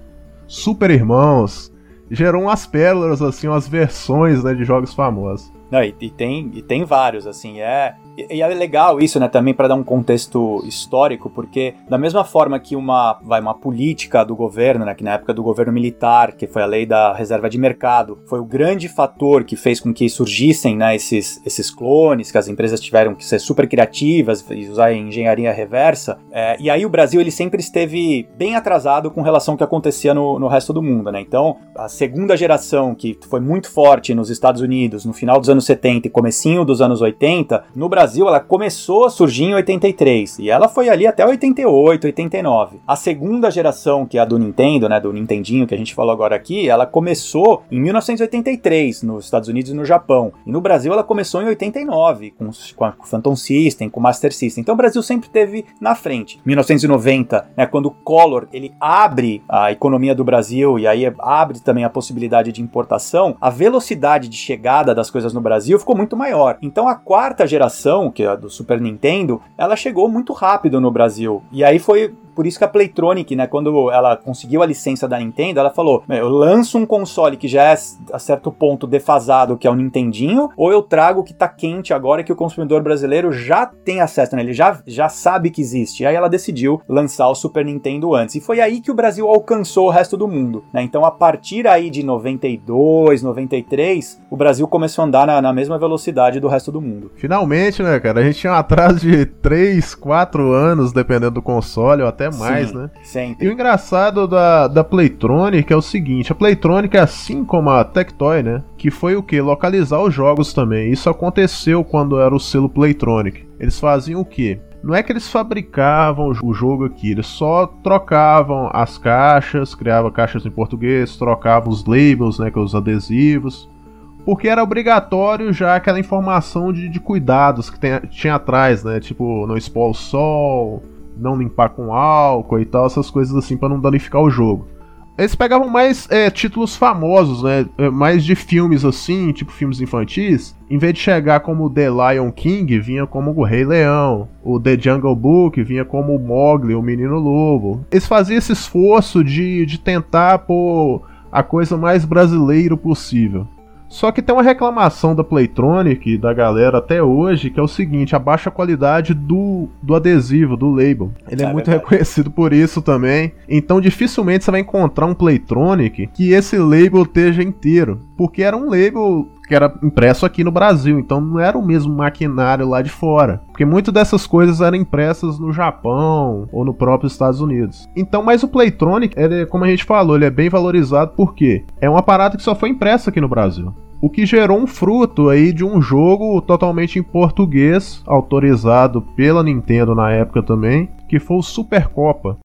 Super Irmãos. Gerou umas pérolas, assim, umas versões né, de jogos famosos. Não, e, e tem, e tem vários, assim, é. E, é legal isso, né, também para dar um contexto histórico, porque da mesma forma que uma, vai, uma política do governo, né, que na época do governo militar, que foi a lei da reserva de mercado, foi o grande fator que fez com que surgissem, né, esses, esses clones, que as empresas tiveram que ser super criativas e usar engenharia reversa, é, e aí o Brasil, ele sempre esteve bem atrasado com relação ao que acontecia no, no resto do mundo, né, então a segunda geração, que foi muito forte nos Estados Unidos, no final dos anos 70 e comecinho dos anos 80, no Brasil ela começou a surgir em 83 e ela foi ali até 88, 89. A segunda geração, que é a do Nintendo, né, do Nintendinho que a gente falou agora aqui, ela começou em 1983 nos Estados Unidos e no Japão. E no Brasil ela começou em 89 com, com a Phantom System, com o Master System. Então o Brasil sempre teve na frente. 1990, né, quando o Collor ele abre a economia do Brasil e aí abre também a possibilidade de importação, a velocidade de chegada das coisas no Brasil ficou muito maior. Então a quarta geração, que é a do Super Nintendo, ela chegou muito rápido no Brasil. E aí foi por isso que a Playtronic, né, quando ela conseguiu a licença da Nintendo, ela falou: "Meu, eu lanço um console que já é a certo ponto defasado, que é o Nintendinho, ou eu trago o que tá quente agora que o consumidor brasileiro já tem acesso, né? Ele já, já sabe que existe. E aí ela decidiu lançar o Super Nintendo antes. E foi aí que o Brasil alcançou o resto do mundo, né? Então a partir aí de 92, 93, o Brasil começou a andar na, na mesma velocidade do resto do mundo. Finalmente, né, cara? A gente tinha um atraso de 3, 4 anos, dependendo do console, ou até mais, Sim, né? Sempre. E o engraçado da, da Playtronic é o seguinte: a Playtronic, assim como a Tectoy, né? Que foi o que? Localizar os jogos também. Isso aconteceu quando era o selo Playtronic. Eles faziam o que? Não é que eles fabricavam o jogo aqui, eles só trocavam as caixas, criavam caixas em português, trocavam os labels, né, que é os adesivos, porque era obrigatório já aquela informação de, de cuidados que tem- tinha atrás, né, tipo não expor o sol, não limpar com álcool e tal, essas coisas assim pra não danificar o jogo. Eles pegavam mais é, títulos famosos, né? é, Mais de filmes assim, tipo filmes infantis. Em vez de chegar como The Lion King, vinha como o Rei Leão. O The Jungle Book vinha como o Mowgli, o Menino Lobo. Eles faziam esse esforço de, de tentar pôr a coisa mais brasileiro possível. Só que tem uma reclamação da Playtronic, da galera até hoje, que é o seguinte, a baixa qualidade do, do adesivo, do label. Ele é, É muito verdade. reconhecido por isso também. Então dificilmente você vai encontrar um Playtronic que esse label esteja inteiro. Porque era um label que era impresso aqui no Brasil, então não era o mesmo maquinário lá de fora. Porque muitas dessas coisas eram impressas no Japão ou no próprio Estados Unidos. Então, mas o Playtronic, ele, é, como a gente falou, ele é bem valorizado porque é uma parada que só foi impressa aqui no Brasil. O que gerou um fruto aí de um jogo totalmente em português, autorizado pela Nintendo na época também, que foi o Supercopa.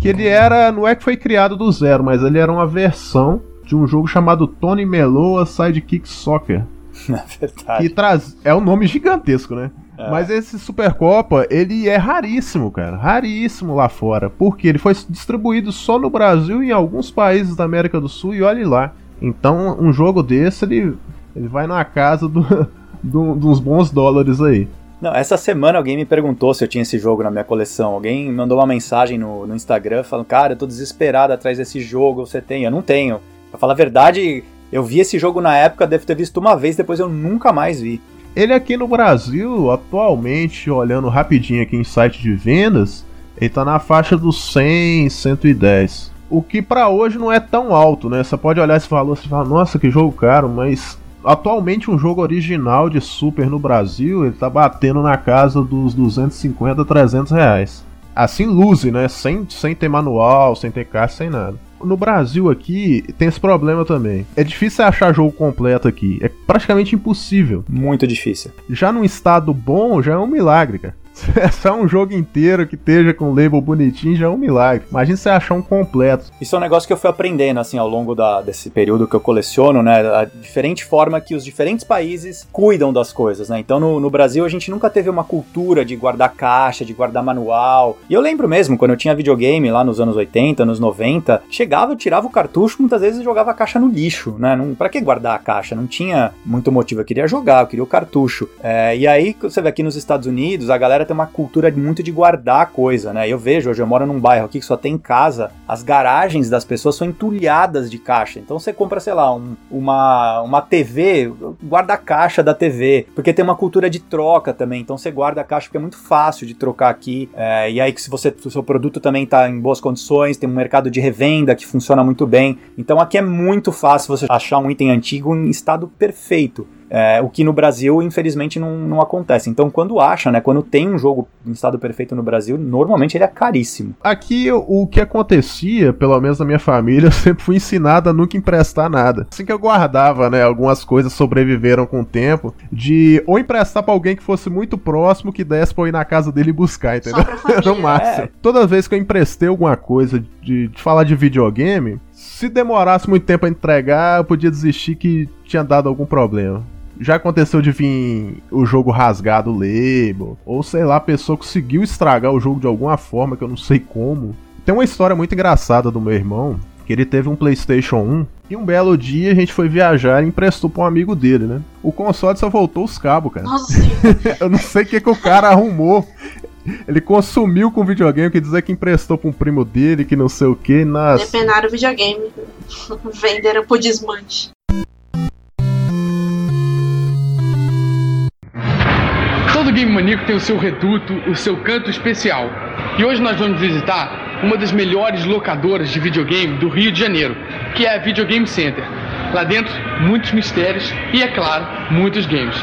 Que ele era, não é que foi criado do zero, mas ele era uma versão de um jogo chamado Tony Meloa Sidekick Soccer. É verdade. Que traz. É um nome gigantesco, né? É. Mas esse Supercopa, ele é raríssimo, cara. Raríssimo lá fora. Porque ele foi distribuído só no Brasil e em alguns países da América do Sul e olhe lá. Então, um jogo desse, ele, ele vai na casa do, do, dos bons dólares aí. Não, essa semana alguém me perguntou se eu tinha esse jogo na minha coleção. Alguém mandou uma mensagem no, no Instagram falando: Cara, eu tô desesperado atrás desse jogo, você tem? Eu não tenho. Pra falar a verdade, eu vi esse jogo na época, devo ter visto uma vez, depois eu nunca mais vi. Ele aqui no Brasil, atualmente, olhando rapidinho aqui em site de vendas, ele tá na faixa dos 100, 110. O que pra hoje não é tão alto, né? Você pode olhar esse valor e falar, nossa, que jogo caro, mas atualmente um jogo original de Super no Brasil, ele tá batendo na casa dos 250, 300 reais. Assim, lose, né? Sem, sem ter manual, sem ter caixa, sem nada. No Brasil aqui tem esse problema também. É difícil achar jogo completo aqui. É praticamente impossível. Muito difícil. Já num estado bom, já é um milagre, cara. É só um jogo inteiro que esteja com label bonitinho já é um milagre. Imagina você achar um completo. Isso é um negócio que eu fui aprendendo, assim, ao longo da, desse período que eu coleciono, né? A diferente forma que os diferentes países cuidam das coisas, né? Então, no, no Brasil, a gente nunca teve uma cultura de guardar caixa, de guardar manual. E eu lembro mesmo, quando eu tinha videogame lá nos anos 80, anos 90, chegava, eu tirava o cartucho, muitas vezes jogava a caixa no lixo, né? Não, pra que guardar a caixa? Não tinha muito motivo. Eu queria jogar, eu queria o cartucho. É, e aí, você vê aqui nos Estados Unidos, a galera tem uma cultura muito de guardar coisa, né? Eu vejo, hoje eu moro num bairro aqui que só tem casa, as garagens das pessoas são entulhadas de caixa. Então você compra, sei lá, um, uma, uma TV, guarda a caixa da TV, porque tem uma cultura de troca também. Então você guarda a caixa porque é muito fácil de trocar aqui. É, e aí que se você, o seu produto também está em boas condições, tem um mercado de revenda que funciona muito bem. Então aqui é muito fácil você achar um item antigo em estado perfeito. É, o que no Brasil, infelizmente, não, não acontece. Então, quando acha, né? Quando tem um jogo em estado perfeito no Brasil, normalmente ele é caríssimo. Aqui, o que acontecia, pelo menos na minha família, eu sempre fui ensinado a nunca emprestar nada. Assim que eu guardava, né? Algumas coisas sobreviveram com o tempo, de ou emprestar pra alguém que fosse muito próximo, que desse pra eu ir na casa dele e buscar, entendeu? Era o máximo. É. Toda vez que eu emprestei alguma coisa de, de falar de videogame, se demorasse muito tempo a entregar, eu podia desistir que tinha dado algum problema. Já aconteceu de vir o jogo rasgado label, ou sei lá, a pessoa conseguiu estragar o jogo de alguma forma que eu não sei como. Tem uma história muito engraçada do meu irmão, que ele teve um PlayStation 1 e um belo dia a gente foi viajar e emprestou pra um amigo dele, né? O console só voltou os cabos, cara. Nossa eu não sei o que, que o cara arrumou. Ele consumiu com o videogame, quer dizer que emprestou pra um primo dele, que não sei o que, nas. Depenaram o videogame. Venderam pro desmanche. Game Maníaco tem o seu reduto, o seu canto especial. E hoje nós vamos visitar uma das melhores locadoras de videogame do Rio de Janeiro, que é a Videogame Center. Lá dentro, muitos mistérios e, é claro, muitos games.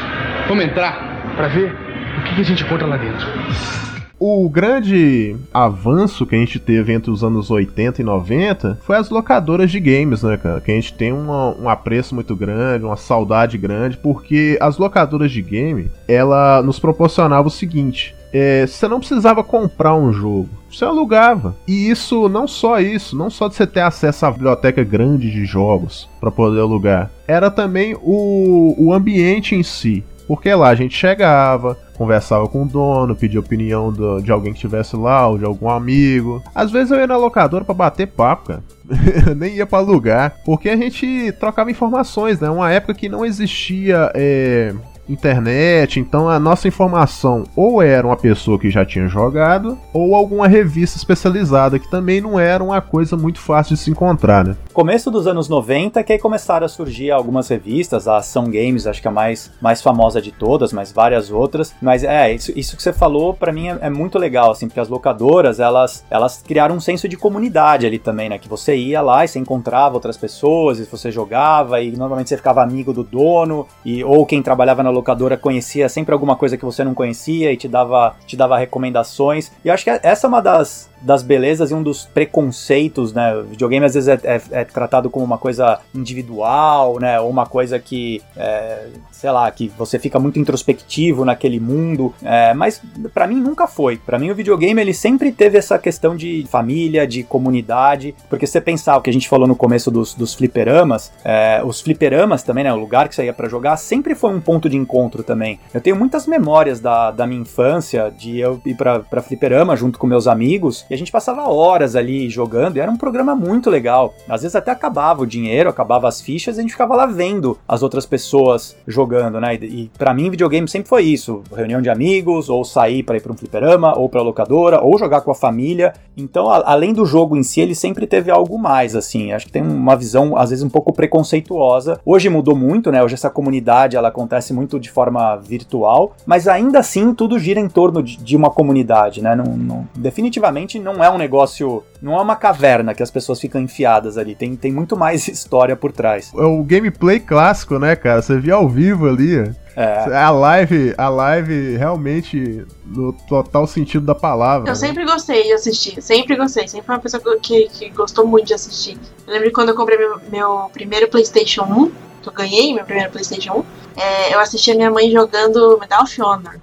Vamos entrar para ver o que a gente encontra lá dentro. O grande avanço que a gente teve entre os anos 80 e 90 foi as locadoras de games, né, cara? Que a gente tem uma- um apreço muito grande, uma saudade grande, porque as locadoras de game, ela nos proporcionava o seguinte. é, você não precisava comprar um jogo, você alugava. E isso, não só isso, não só de você ter acesso à biblioteca grande de jogos para poder alugar, era também o, o ambiente em si. Porque lá a gente chegava, conversava com o dono, pedia opinião do- de alguém que estivesse lá, ou de algum amigo. Às vezes eu ia na locadora pra bater papo, cara. Nem ia pra alugar. Porque a gente trocava informações, né? Uma época que não existia é, internet, então a nossa informação ou era uma pessoa que já tinha jogado, ou alguma revista especializada, que também não era uma coisa muito fácil de se encontrar, né? Começo dos anos 90 que aí começaram a surgir algumas revistas, a Ação Games, acho que é a mais, mais famosa de todas, mas várias outras. Mas é, isso, isso que você falou pra mim é, é muito legal, assim, porque as locadoras, elas, elas criaram um senso de comunidade ali também, né? Que você ia lá e você encontrava outras pessoas, e você jogava, e normalmente você ficava amigo do dono, e ou quem trabalhava na locadora conhecia sempre alguma coisa que você não conhecia e te dava, te dava recomendações. E acho que essa é uma das, das belezas e um dos preconceitos, né? O videogame às vezes é, é, é tratado como uma coisa individual, né? Ou uma coisa que, é, sei lá, que você fica muito introspectivo naquele mundo. É, mas para mim nunca foi. Para mim o videogame ele sempre teve essa questão de família, de comunidade. Porque você pensar o que a gente falou no começo dos, dos fliperamas, é, os fliperamas também, né? O lugar que você ia para jogar sempre foi um ponto de encontro também. Eu tenho muitas memórias da, da minha infância de eu ir pra fliperama junto com meus amigos a gente passava horas ali jogando e era um programa muito legal. Às vezes até acabava o dinheiro, acabava as fichas e a gente ficava lá vendo as outras pessoas jogando, né? E, e para mim, videogame sempre foi isso: reunião de amigos, ou sair para ir pra um fliperama, ou pra locadora, ou jogar com a família. Então, a, além do jogo em si, ele sempre teve algo mais, assim. Acho que tem uma visão, às vezes, um pouco preconceituosa. Hoje mudou muito, né? Hoje essa comunidade ela acontece muito de forma virtual, mas ainda assim tudo gira em torno de, de uma comunidade, né? Não, não, definitivamente não é um negócio, não é uma caverna que as pessoas ficam enfiadas ali. Tem, tem muito mais história por trás. É o gameplay clássico, né, cara? Você via ao vivo ali. É. A live, a live realmente no total sentido da palavra. Eu né? sempre gostei de assistir, sempre gostei, sempre fui uma pessoa que, que gostou muito de assistir. Eu lembro que quando eu comprei meu, meu primeiro PlayStation 1, que eu ganhei meu primeiro PlayStation 1, é, eu assisti a minha mãe jogando Medal of Honor.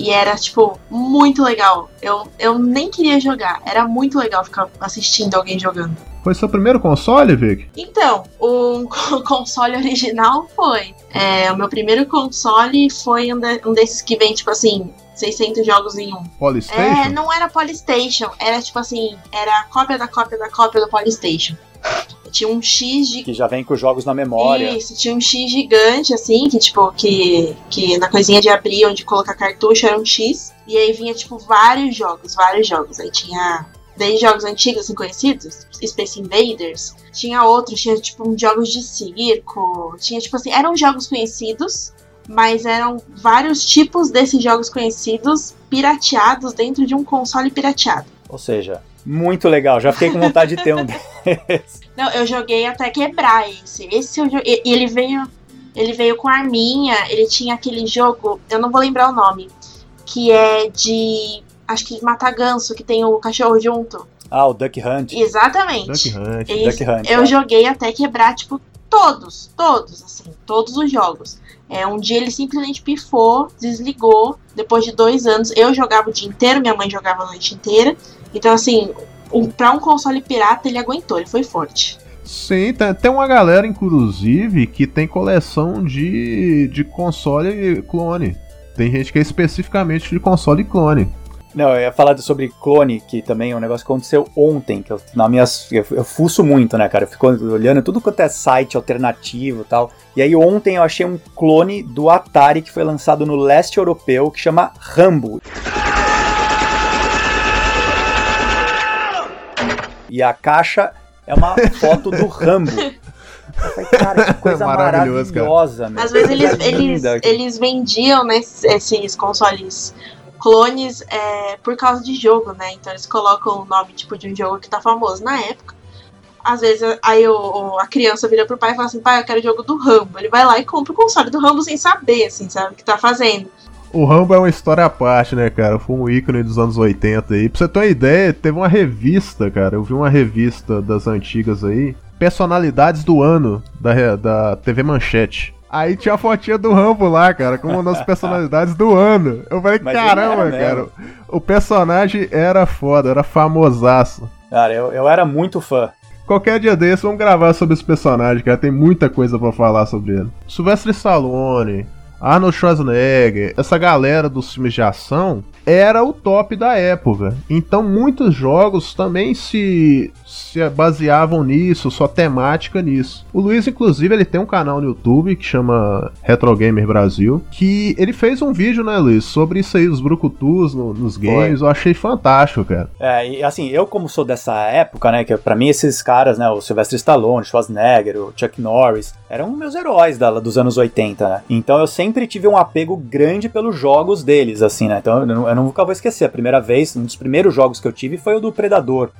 E era, tipo, muito legal. Eu, eu nem queria jogar. Era muito legal ficar assistindo alguém jogando. Foi seu primeiro console, Vic? Então, o console original foi. É, o meu primeiro console foi um, de- um desses que vem, tipo assim, 600 jogos em um. Polystation? É, não era Polystation. Era, tipo assim, era a cópia da cópia da cópia do Polystation. Tinha um X de Que já vem com os jogos na memória. isso, tinha um X gigante, assim, que tipo, que, que na coisinha de abrir onde colocar cartucho era um X. E aí vinha, tipo, vários jogos, vários jogos. Aí tinha desde jogos antigos, assim, conhecidos, Space Invaders. Tinha outros, tinha, tipo, uns jogos de circo. Tinha, tipo assim, eram jogos conhecidos, mas eram vários tipos desses jogos conhecidos pirateados dentro de um console pirateado. Ou seja, muito legal. Já fiquei com vontade de ter um desses. Não, eu joguei até quebrar esse. Esse eu joguei. E ele veio. Ele veio com arminha. Ele tinha aquele jogo. Eu não vou lembrar o nome. Que é de. Acho que de matar ganso, que tem o cachorro junto. Ah, o Duck Hunt. Exatamente. Duck Hunt. Duck Hunt, eu é. joguei até quebrar, tipo, todos, todos, assim, todos os jogos. É, um dia ele simplesmente pifou, desligou. Depois de dois anos, eu jogava o dia inteiro, minha mãe jogava a noite inteira. Então, assim, um, pra um console pirata, ele aguentou, ele foi forte. Sim, tem, tem uma galera, inclusive, que tem coleção de, de console clone. Tem gente que é especificamente de console clone. Não, eu ia falar sobre clone, que também é um negócio que aconteceu ontem, que eu, na minhas, eu, eu fuço muito, né, cara? Eu fico olhando tudo quanto é site alternativo e tal. E aí ontem eu achei um clone do Atari que foi lançado no leste europeu, que chama Rambo. E a caixa é uma foto do Rambo. Eu falei, cara, que coisa Maravilhoso, cara. maravilhosa, meu. Às vezes eles, eles, eles vendiam né, esses consoles clones é, por causa de jogo, né? Então eles colocam o nome tipo de um jogo que tá famoso na época. Às vezes aí o- a criança vira pro pai e fala assim, pai, eu quero o jogo do Rambo. Ele vai lá e compra o console do Rambo sem saber, assim, sabe, o que tá fazendo. O Rambo é uma história à parte, né, cara? Foi um ícone dos anos 80 aí. Pra você ter uma ideia, teve uma revista, cara. Eu vi uma revista das antigas aí. Personalidades do ano da, da TV Manchete. Aí tinha a fotinha do Rambo lá, cara, como uma das personalidades do ano. Eu falei, Mas caramba, cara. O personagem era foda, era famosaço. Cara, eu, eu era muito fã. Qualquer dia desse, vamos gravar sobre esse personagem, cara. Tem muita coisa pra falar sobre ele. Sylvester Stallone, Arnold Schwarzenegger, essa galera dos filmes de ação era o top da época. Então muitos jogos também se, se baseavam nisso, sua temática nisso. O Luiz, inclusive, ele tem um canal no YouTube que chama Retro Gamer Brasil, que ele fez um vídeo, né, Luiz, sobre isso aí, os brucutus no- nos games. Eu achei fantástico, cara. É, e assim, eu como sou dessa época, né, que pra mim esses caras, né, o Sylvester Stallone, Schwarzenegger, o Chuck Norris, eram meus heróis da, dos anos 80, né? Então eu sempre tive um apego grande pelos jogos deles, assim, né? Então eu, eu nunca vou esquecer, a primeira vez, um dos primeiros jogos que eu tive foi o do Predador.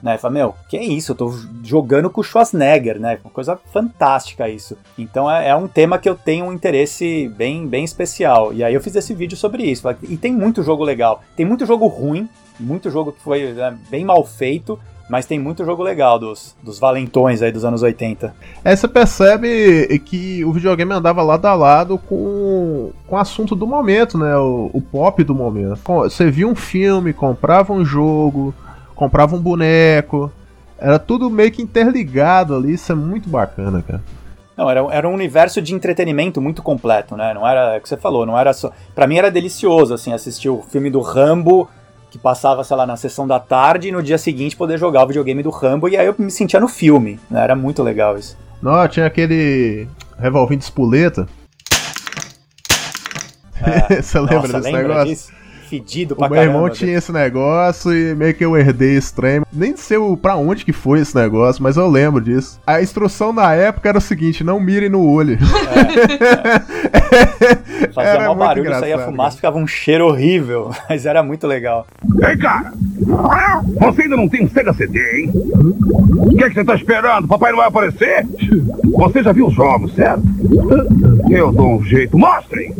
né? Fala, meu, que é isso? Eu tô jogando com o Schwarzenegger, né? Uma coisa fantástica isso. Então é, é, um tema que eu tenho um interesse bem, bem especial. E aí eu fiz esse vídeo sobre isso. E tem muito jogo legal. Tem muito jogo ruim, muito jogo que foi né, bem mal feito, mas tem muito jogo legal dos, dos valentões aí dos anos 80. É, você percebe que o videogame andava lado a lado com, com o assunto do momento, né? O, o pop do momento. Você via um filme, comprava um jogo, comprava um boneco. Era tudo meio que interligado ali, isso é muito bacana, cara. Não, era, era um universo de entretenimento muito completo, né? Não era é o que você falou, não era só. Pra mim era delicioso, assim, assistir o filme do Rambo, que passava, sei lá, na sessão da tarde, e no dia seguinte poder jogar o videogame do Rambo, e aí eu me sentia no filme, né? Era muito legal isso. Não, tinha aquele revolvinho de espoleta. É. Você lembra Nossa, desse lembra negócio? disso? Fedido pra O meu irmão caramba. tinha esse negócio e meio que eu herdei esse trem. Nem sei o- pra onde que foi esse negócio, mas eu lembro disso. A instrução na época era o seguinte: não mirem no olho. Fazia Era muito barulho, saía fumaça, ficava um cheiro horrível, mas era muito legal. Ei, cara! Você ainda não tem um Sega CD, hein? O que, é que você tá esperando? Papai não vai aparecer? Você já viu os jogos, certo? Eu dou um jeito. Mostrem!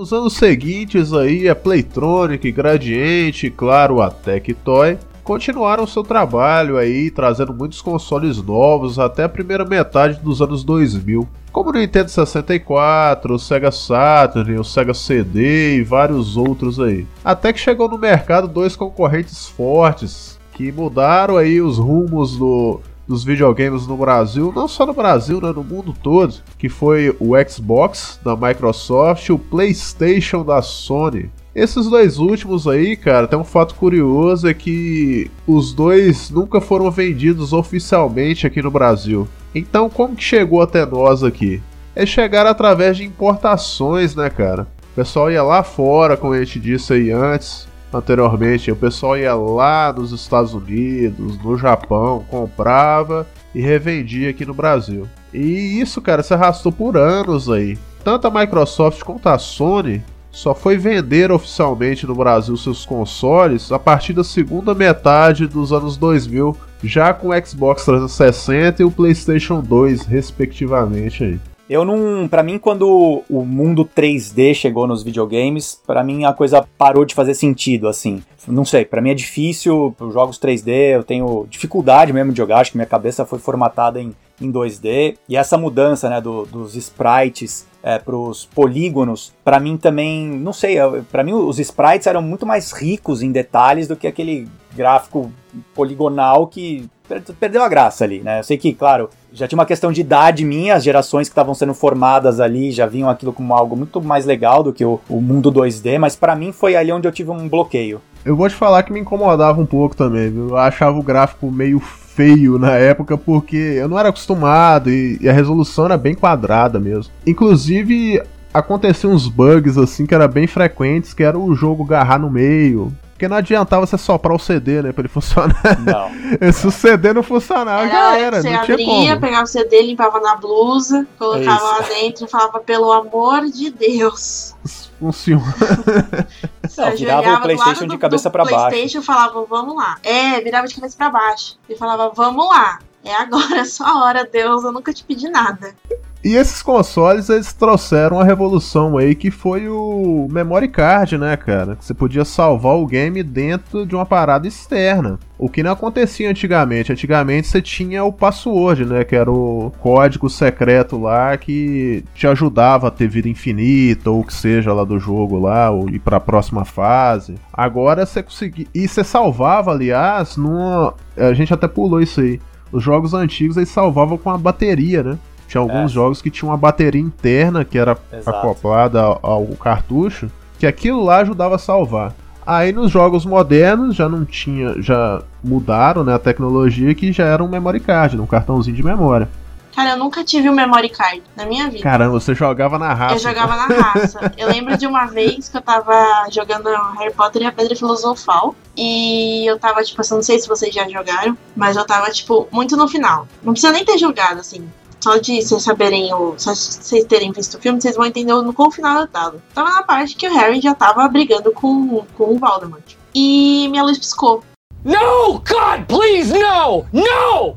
Nos anos seguintes aí, a Playtronic, Gradiente e, claro, a Tectoy continuaram seu trabalho aí, trazendo muitos consoles novos até a primeira metade dos anos 2000. Como o Nintendo 64, o Sega Saturn, o Sega CD e vários outros aí. Até que chegou no mercado dois concorrentes fortes que mudaram aí os rumos do, dos videogames no Brasil, não só no Brasil, né, no mundo todo, que foi o Xbox da Microsoft e o PlayStation da Sony. Esses dois últimos aí, cara, tem um fato curioso é que os dois nunca foram vendidos oficialmente aqui no Brasil. Então, como que chegou até nós aqui? É chegar através de importações, né, cara? O pessoal ia lá fora, como a gente disse aí antes, anteriormente, o pessoal ia lá nos Estados Unidos, no Japão, comprava e revendia aqui no Brasil. E isso, cara, se arrastou por anos aí. Tanto a Microsoft quanto a Sony só foi vender oficialmente no Brasil seus consoles a partir da segunda metade dos anos 2000, já com o Xbox 360 e o PlayStation 2, respectivamente aí. Eu não, Pra mim quando o mundo 3D chegou nos videogames, pra mim a coisa parou de fazer sentido assim. Não sei, pra mim é difícil, os jogos 3D, eu tenho dificuldade mesmo de jogar, acho que minha cabeça foi formatada em, em 2D. E essa mudança, né, do- dos sprites é, pros polígonos, pra mim também, não sei, pra mim os sprites eram muito mais ricos em detalhes do que aquele gráfico poligonal que per- perdeu a graça ali, né? Eu sei que, claro, já tinha uma questão de idade minha, as gerações que estavam sendo formadas ali já viam aquilo como algo muito mais legal do que o, o mundo 2D, mas pra mim foi ali onde eu tive um bloqueio. Eu vou te falar que me incomodava um pouco também, viu? Eu achava o gráfico meio feio na época porque eu não era acostumado e, e a resolução era bem quadrada mesmo. Inclusive, aconteciam uns bugs assim que eram bem frequentes, que era o jogo garrar no meio. Porque não adiantava você soprar o CD, né, pra ele funcionar. Não. Se o CD não funcionava, já era, Você não tinha abria, como. pegava o CD, limpava na blusa, colocava isso. lá dentro e falava, pelo amor de Deus. Funciona. Você Não, virava o PlayStation de cabeça do pra baixo. PlayStation e falava, vamos lá. É, virava de cabeça pra baixo. E falava, vamos lá. É agora, é sua hora, Deus, eu nunca te pedi nada. E esses consoles, eles trouxeram a revolução aí, que foi o memory card, né, cara? Que você podia salvar o game dentro de uma parada externa. O que não acontecia antigamente. Antigamente você tinha o password, né? Que era o código secreto lá que te ajudava a ter vida infinita, ou o que seja lá do jogo lá, ou ir pra próxima fase. Agora você conseguia. E você salvava, aliás, numa. A gente até pulou isso aí. Os jogos antigos eles salvavam com a bateria, né? Tinha alguns jogos que tinham uma bateria interna que era Exato. acoplada ao, ao cartucho, que aquilo lá ajudava a salvar. Aí nos jogos modernos já não tinha, já mudaram né, a tecnologia que já era um memory card, um cartãozinho de memória. Cara, eu nunca tive um memory card na minha vida. Caramba, você jogava na raça. Eu jogava na raça. Eu lembro de uma vez que eu tava jogando Harry Potter e a Pedra Filosofal. E eu tava, tipo, assim, não sei se vocês já jogaram, mas eu tava, tipo, muito no final. Não precisa nem ter jogado, assim. Só de vocês saberem, o, só de vocês terem visto o filme, vocês vão entender no qual final eu tava. Tava na parte que o Harry já tava brigando com, com o Voldemort. E minha luz piscou. No! God, please, no! No!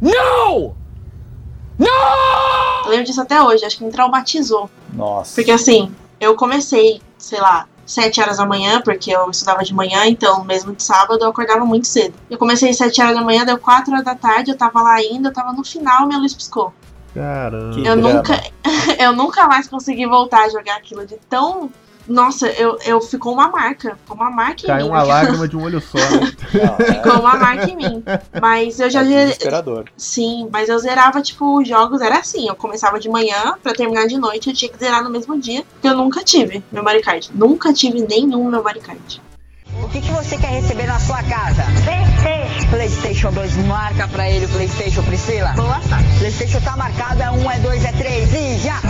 No! No! Eu lembro disso até hoje, acho que me traumatizou. Nossa. Porque assim, eu comecei, sei lá, 7 horas da manhã, porque eu estudava de manhã, então mesmo de sábado eu acordava muito cedo. Eu comecei às 7 horas da manhã, deu 4 horas da tarde, eu tava lá ainda, eu tava no final, minha luz piscou. Caramba. Eu nunca, eu nunca mais consegui voltar a jogar aquilo de tão. Nossa, eu, eu ficou uma marca. Ficou uma marca em Caiu mim. uma lágrima de um olho só. Né? Ficou uma marca em mim. Mas eu já É. Sim, mas eu zerava, tipo, os jogos era assim. Eu começava de manhã pra terminar de noite, eu tinha que zerar no mesmo dia. Porque eu nunca tive memory card. Nunca tive nenhum memory card. O que, que você quer receber na sua casa? PlayStation. PlayStation 2, marca pra ele o PlayStation, Priscila. Boa tarde. PlayStation tá marcado, é um, é dois, é três e já!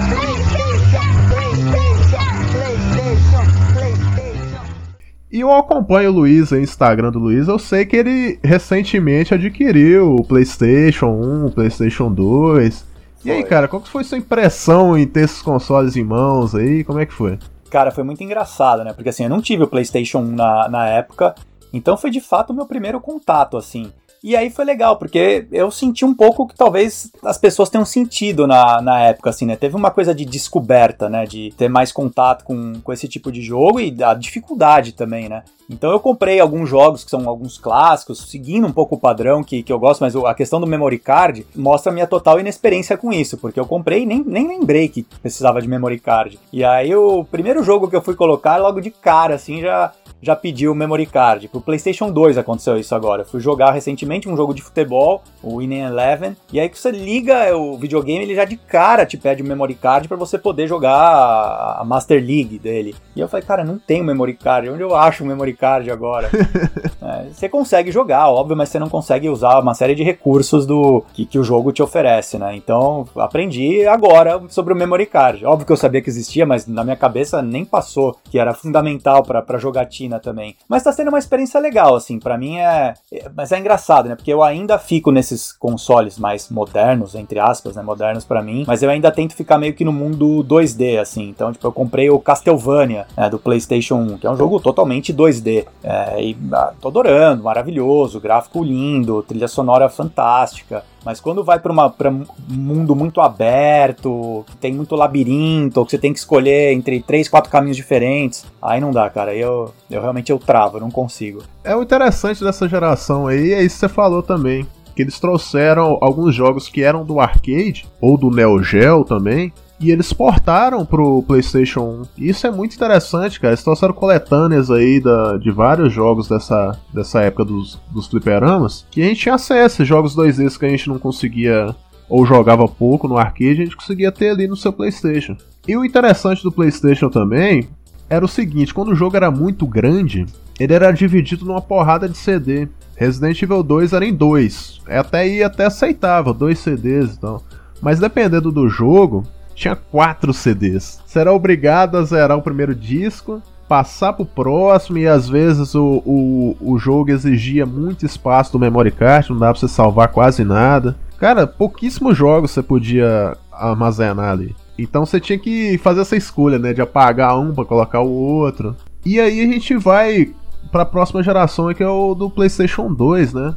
E eu acompanho o Luiz aí, Instagram do Luiz. Eu sei que ele recentemente adquiriu o PlayStation 1, o PlayStation 2. E aí, cara, qual que foi sua impressão em ter esses consoles em mãos aí? Como é que foi? Cara, foi muito engraçado, né? Porque assim, eu não tive o PlayStation 1 na, na época, então foi de fato o meu primeiro contato, assim. E aí foi legal, porque eu senti um pouco que talvez as pessoas tenham sentido na, na época, assim, né? Teve uma coisa de descoberta, né? De ter mais contato com, com esse tipo de jogo e a dificuldade também, né? Então eu comprei alguns jogos que são alguns clássicos, seguindo um pouco o padrão que, que eu gosto, mas a questão do memory card mostra a minha total inexperiência com isso, porque eu comprei e nem, nem lembrei que precisava de memory card. E aí o primeiro jogo que eu fui colocar, logo de cara, assim, já, já pediu o memory card. Pro PlayStation 2 aconteceu isso agora. Eu fui jogar recentemente um jogo de futebol, o Winning Eleven, e aí que você liga o videogame, ele já de cara te pede o memory card para você poder jogar a Master League dele. E eu falei, cara, não tem memory card. Onde eu acho o memory card agora? é, você consegue jogar, óbvio, mas você não consegue usar uma série de recursos do que, que o jogo te oferece, né? Então, aprendi agora sobre o memory card. Óbvio que eu sabia que existia, mas na minha cabeça nem passou que era fundamental para jogatina também. Mas tá sendo uma experiência legal, assim, para mim é, é, mas é engraçado, né? Porque eu ainda fico nesses consoles mais modernos, entre aspas, né, modernos para mim, mas eu ainda tento ficar meio que no mundo 2D, assim. Então, tipo, eu comprei o Castlevania, né, do PlayStation 1, que é um jogo totalmente 2D. É, e ah, tô adorando, maravilhoso, gráfico lindo, trilha sonora fantástica. Mas quando vai para um mundo muito aberto, que tem muito labirinto, que você tem que escolher entre três, quatro caminhos diferentes, aí não dá, cara. Eu, eu realmente eu travo, não consigo. É o interessante dessa geração aí, é isso que você falou também. Que eles trouxeram alguns jogos que eram do arcade, ou do Neo Geo também, e eles portaram pro PlayStation 1. Isso é muito interessante, cara. Eles trouxeram coletâneas aí da, de vários jogos dessa, dessa época dos, dos fliperamas, que a gente tinha acesso, jogos 2D que a gente não conseguia ou jogava pouco no arcade, a gente conseguia ter ali no seu PlayStation. E o interessante do PlayStation também era o seguinte: quando o jogo era muito grande, ele era dividido numa porrada de CD. Resident Evil 2 era em dois. Até aí até aceitável, dois CDs e tal. Mas dependendo do jogo, tinha quatro CDs. Era obrigado a zerar o primeiro disco, passar pro próximo, e às vezes o, o, o jogo exigia muito espaço do memory card, não dava pra você salvar quase nada. Cara, pouquíssimos jogos você podia armazenar ali. Então você tinha que fazer essa escolha, né? De apagar um para colocar o outro. E aí a gente vai para a próxima geração, que é o do PlayStation 2, né?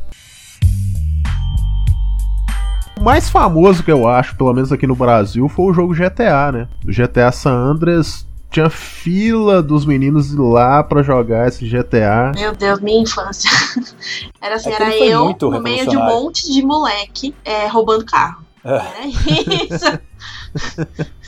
O mais famoso que eu acho, pelo menos aqui no Brasil, foi o jogo GTA, né? O GTA San Andreas tinha fila dos meninos ir lá para jogar esse GTA. Meu Deus, minha infância. Era assim, É era eu no meio de um monte de moleque é, roubando carro. É. Era isso.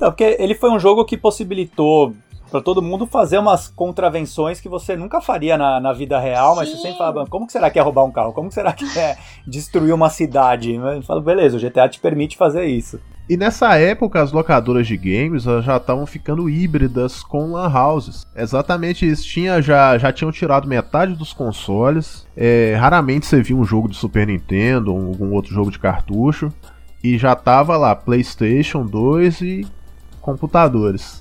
Não, porque ele foi um jogo que possibilitou para todo mundo fazer umas contravenções que você nunca faria na, na vida real, mas você sempre fala, como que será que é roubar um carro? Como que será que é destruir uma cidade? Eu falo, beleza, o GTA te permite fazer isso. E nessa época as locadoras de games já estavam ficando híbridas com lan houses. Exatamente isso. Tinha, já, já tinham tirado metade dos consoles. É, raramente você via um jogo de Super Nintendo ou algum outro jogo de cartucho. E já tava lá PlayStation 2 e computadores.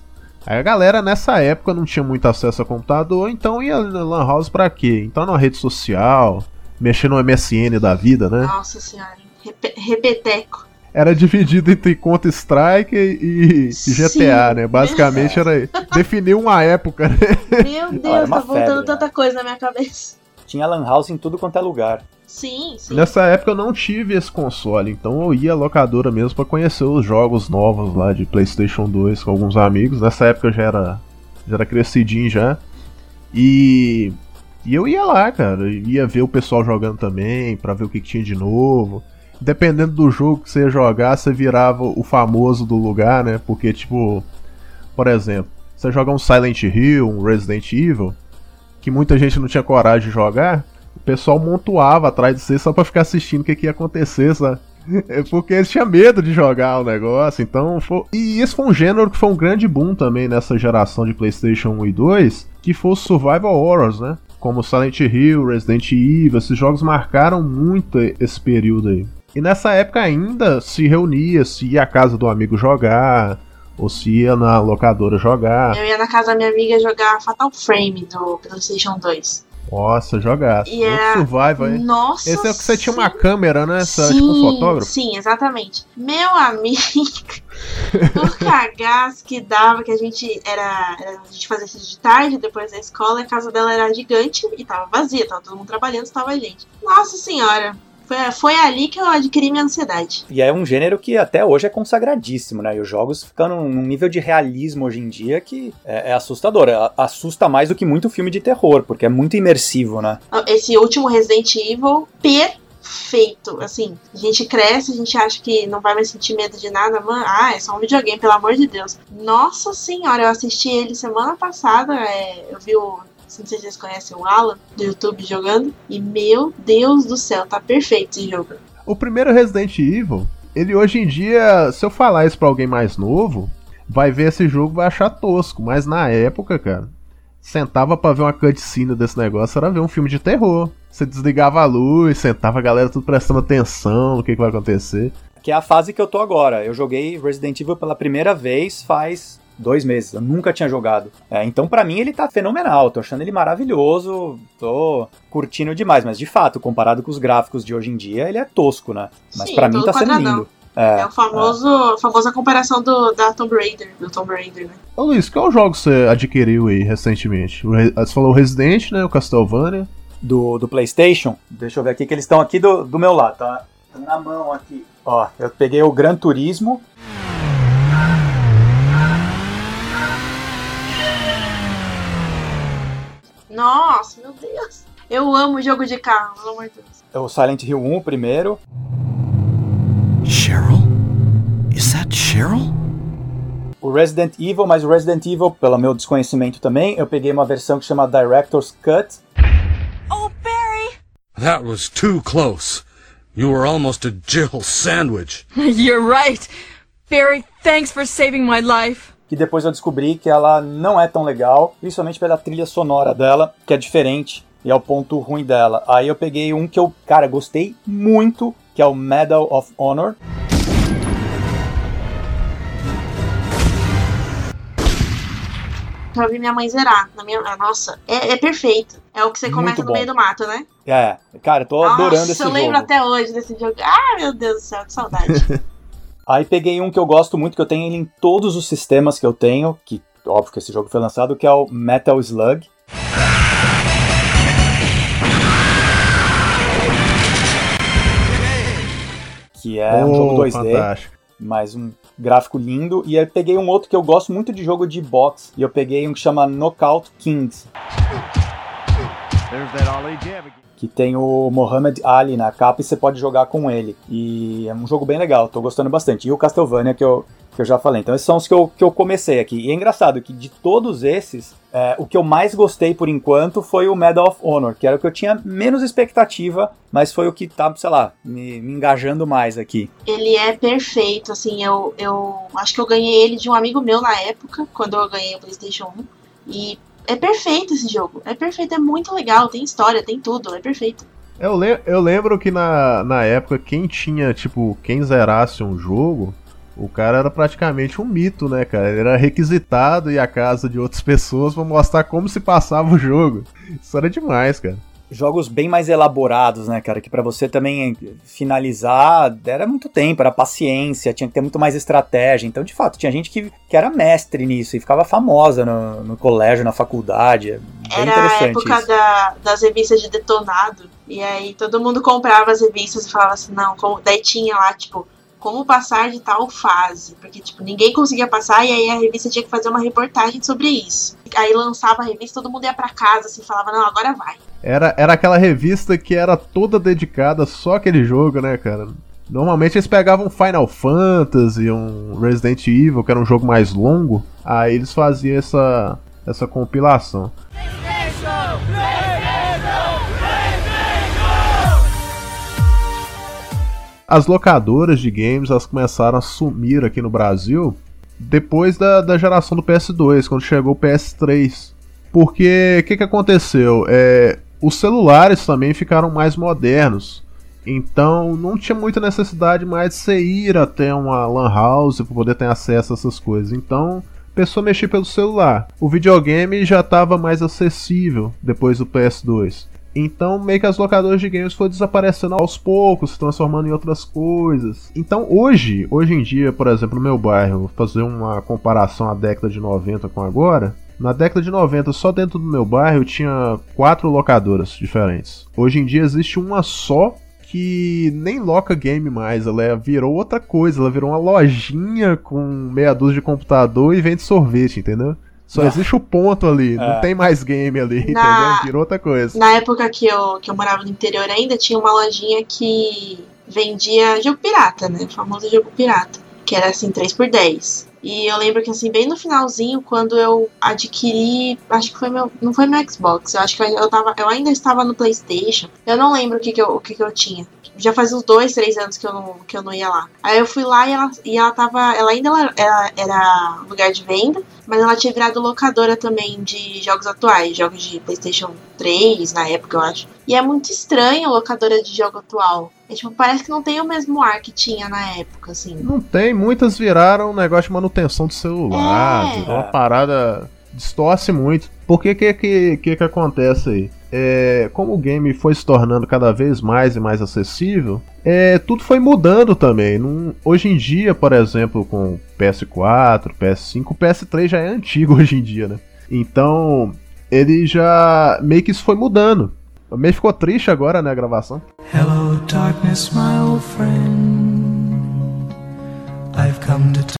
Aí a galera nessa época não tinha muito acesso a computador, então ia na Lan House pra quê? Entrar numa rede social, mexer no MSN da vida, né? Nossa senhora. Repe- repeteco. Era dividido entre Counter-Strike e, e GTA, né? Basicamente era definir uma época, né? Meu era Deus, uma tá voltando febre, né? tanta coisa na minha cabeça. Tinha Lan House em tudo quanto é lugar. Sim, sim. Nessa época eu não tive esse console, então eu ia à locadora mesmo pra conhecer os jogos novos lá de PlayStation 2 com alguns amigos. Nessa época eu já era, já era crescidinho já. E, e eu ia lá, cara, eu ia ver o pessoal jogando também, pra ver o que, que tinha de novo. Dependendo do jogo que você ia jogar, você virava o famoso do lugar, né? Porque, tipo, por exemplo, você joga um Silent Hill, um Resident Evil, que muita gente não tinha coragem de jogar, o pessoal montuava atrás de você só pra ficar assistindo o que, que ia acontecer, sabe? Porque eles tinham medo de jogar o negócio, então foi... E esse foi um gênero que foi um grande boom também nessa geração de Playstation 1 e 2, que foi o Survival Horrors, né? Como Silent Hill, Resident Evil, esses jogos marcaram muito esse período aí. E nessa época ainda se reunia, se ia à casa do amigo jogar, ou se ia na locadora jogar. Eu ia na casa da minha amiga jogar Fatal Frame do PlayStation 2. Nossa, jogar. E era... Survival, hein? Nossa Esse é o que você tinha uma câmera, né? Você era sim, tipo um fotógrafo. Sim, exatamente. Meu amigo, o cagaço que dava, que a gente era, era. A gente fazia isso de tarde, depois da escola, a casa dela era gigante e tava vazia, tava todo mundo trabalhando, estava a gente. Nossa senhora. Foi, foi ali que eu adquiri minha ansiedade. E é um gênero que até hoje é consagradíssimo, né? E os jogos ficam num nível de realismo hoje em dia que é, é assustador. É, assusta mais do que muito filme de terror, porque é muito imersivo, né? Esse último Resident Evil, perfeito. Assim, a gente cresce, a gente acha que não vai mais sentir medo de nada, mano. Ah, é só um videogame, pelo amor de Deus. Nossa senhora, eu assisti ele semana passada. É, eu vi o se vocês conhecem o Alan do YouTube jogando. E meu Deus do céu, tá perfeito esse jogo. O primeiro Resident Evil, ele hoje em dia, se eu falar isso pra alguém mais novo, vai ver esse jogo vai achar tosco. Mas na época, cara, sentava pra ver uma cutscene desse negócio, era ver um filme de terror. Você desligava a luz, sentava a galera tudo prestando atenção no que, que vai acontecer. Que é a fase que eu tô agora. Eu joguei Resident Evil pela primeira vez faz dois meses. Eu nunca tinha jogado. É, então, para mim, ele tá fenomenal. Tô achando ele maravilhoso. Tô curtindo demais. Mas, de fato, comparado com os gráficos de hoje em dia, ele é tosco, né? Mas para mim tá sendo lindo. É, é o famoso, é. famosa comparação do, da Tomb Raider, do Tomb Raider, né? Ô Luiz, qual jogo você adquiriu aí recentemente? Você falou o Resident, né? O Castlevania. Do, do Playstation? Deixa eu ver aqui, que eles estão aqui do, do meu lado, tá? Estão na mão aqui. Ó, eu peguei o Gran Turismo. Nossa, meu Deus. Eu amo jogo de carro, pelo amor de Deus. É o Silent Hill 1 primeiro. Cheryl? Is that Cheryl? O Resident Evil, mas o Resident Evil, pelo meu desconhecimento também, eu peguei uma versão que chama Director's Cut. Oh, Barry! That was too close. You were almost a Jill sandwich. You're right. Barry, thanks for saving my life que depois eu descobri que ela não é tão legal, principalmente pela trilha sonora dela, que é diferente e é o ponto ruim dela. Aí eu peguei um que eu, cara, gostei muito, que é o Medal of Honor. Eu vi minha mãe zerar. Na minha, nossa, é, é perfeito. É o que você começa no meio do mato, né? É, cara, tô nossa, adorando esse jogo. eu lembro até hoje desse jogo. Ah, meu Deus do céu, que saudade. Aí peguei um que eu gosto muito, que eu tenho ele em todos os sistemas que eu tenho, que óbvio que esse jogo foi lançado, que é o Metal Slug. Que é oh, um jogo 2D, fantástico. mas um gráfico lindo. E aí peguei um outro que eu gosto muito de jogo de boxe, e eu peguei um que chama Knockout Kings. Que tem o Muhammad Ali na capa e você pode jogar com ele. E é um jogo bem legal, tô gostando bastante. E o Castlevania que eu, que eu já falei. Então esses são os que eu, que eu comecei aqui. E é engraçado que de todos esses, é, o que eu mais gostei por enquanto foi o Medal of Honor, que era o que eu tinha menos expectativa, mas foi o que tá, sei lá, me, me engajando mais aqui. Ele é perfeito, assim, eu, eu acho que eu ganhei ele de um amigo meu na época, quando eu ganhei o PlayStation 1. E é perfeito esse jogo. É perfeito, é muito legal. Tem história, tem tudo, é perfeito. Eu, le eu lembro que na, na época, quem tinha, tipo, quem zerasse um jogo, o cara era praticamente um mito, né, cara? Ele era requisitado e a casa de outras pessoas pra mostrar como se passava o jogo. Isso era demais, cara jogos bem mais elaborados, né, cara? Que para você também finalizar era muito tempo, era paciência, tinha que ter muito mais estratégia. Então, de fato, tinha gente que, que era mestre nisso e ficava famosa no, no colégio, na faculdade. É Bem Era a época da, das revistas de detonado. E aí todo mundo comprava as revistas e falava assim, não, como... daí tinha lá, tipo, como passar de tal fase. Porque, tipo, ninguém conseguia passar e aí a revista tinha que fazer uma reportagem sobre isso. Aí lançava a revista, todo mundo ia pra casa, assim, falava, não, agora vai. Era, era aquela revista que era toda dedicada só àquele jogo, né, cara? Normalmente eles pegavam Final Fantasy, um Resident Evil, que era um jogo mais longo, aí eles faziam essa, essa compilação. As locadoras de games elas começaram a sumir aqui no Brasil depois da, da geração do PS2, quando chegou o PS3. Porque o que, que aconteceu? É, os celulares também ficaram mais modernos. Então não tinha muita necessidade mais de você ir até uma lan house para poder ter acesso a essas coisas. Então a pessoa mexia pelo celular. O videogame já estava mais acessível depois do PS2. Então meio que as locadoras de games foram desaparecendo aos poucos, se transformando em outras coisas. Então hoje, hoje em dia, por exemplo, no meu bairro, vou fazer uma comparação à década de 90 com agora. Na década de 90, só dentro do meu bairro tinha quatro locadoras diferentes. Hoje em dia existe uma só que nem loca game mais, ela é- virou outra coisa, ela virou uma lojinha com meia dúzia de computador e vende sorvete, entendeu? Só existe o ponto ali, É. não tem mais game ali, Na- entendeu? Virou outra coisa. Na época que eu, que eu morava no interior ainda, tinha uma lojinha que vendia jogo pirata, né? O famoso jogo pirata. Que era assim, 3 por 10 E eu lembro que assim, bem no finalzinho, quando eu adquiri. Acho que foi meu. Não foi meu Xbox. Eu acho que eu, tava, eu ainda estava no Playstation. Eu não lembro o que, que, eu, o que, que eu tinha. Já faz uns dois, três anos que eu não, que eu não ia lá. Aí eu fui lá e ela, e ela tava. Ela ainda era, era, era lugar de venda, mas ela tinha virado locadora também de jogos atuais, jogos de PlayStation 3 na época, eu acho. E é muito estranho locadora de jogo atual. É, tipo, parece que não tem o mesmo ar que tinha na época, assim. Não tem, muitas viraram um negócio de manutenção do celular, É. uma parada distorce muito. Porque que que, que que acontece aí? É, como o game foi se tornando cada vez mais e mais acessível, é, tudo foi mudando também. Não- hoje em dia, por exemplo, com PS4, PS5, o PS3 já é antigo hoje em dia, né? Então, ele já meio que isso foi mudando. Meio ficou triste agora, né, a gravação. Hello, darkness, my old friend. I've come to.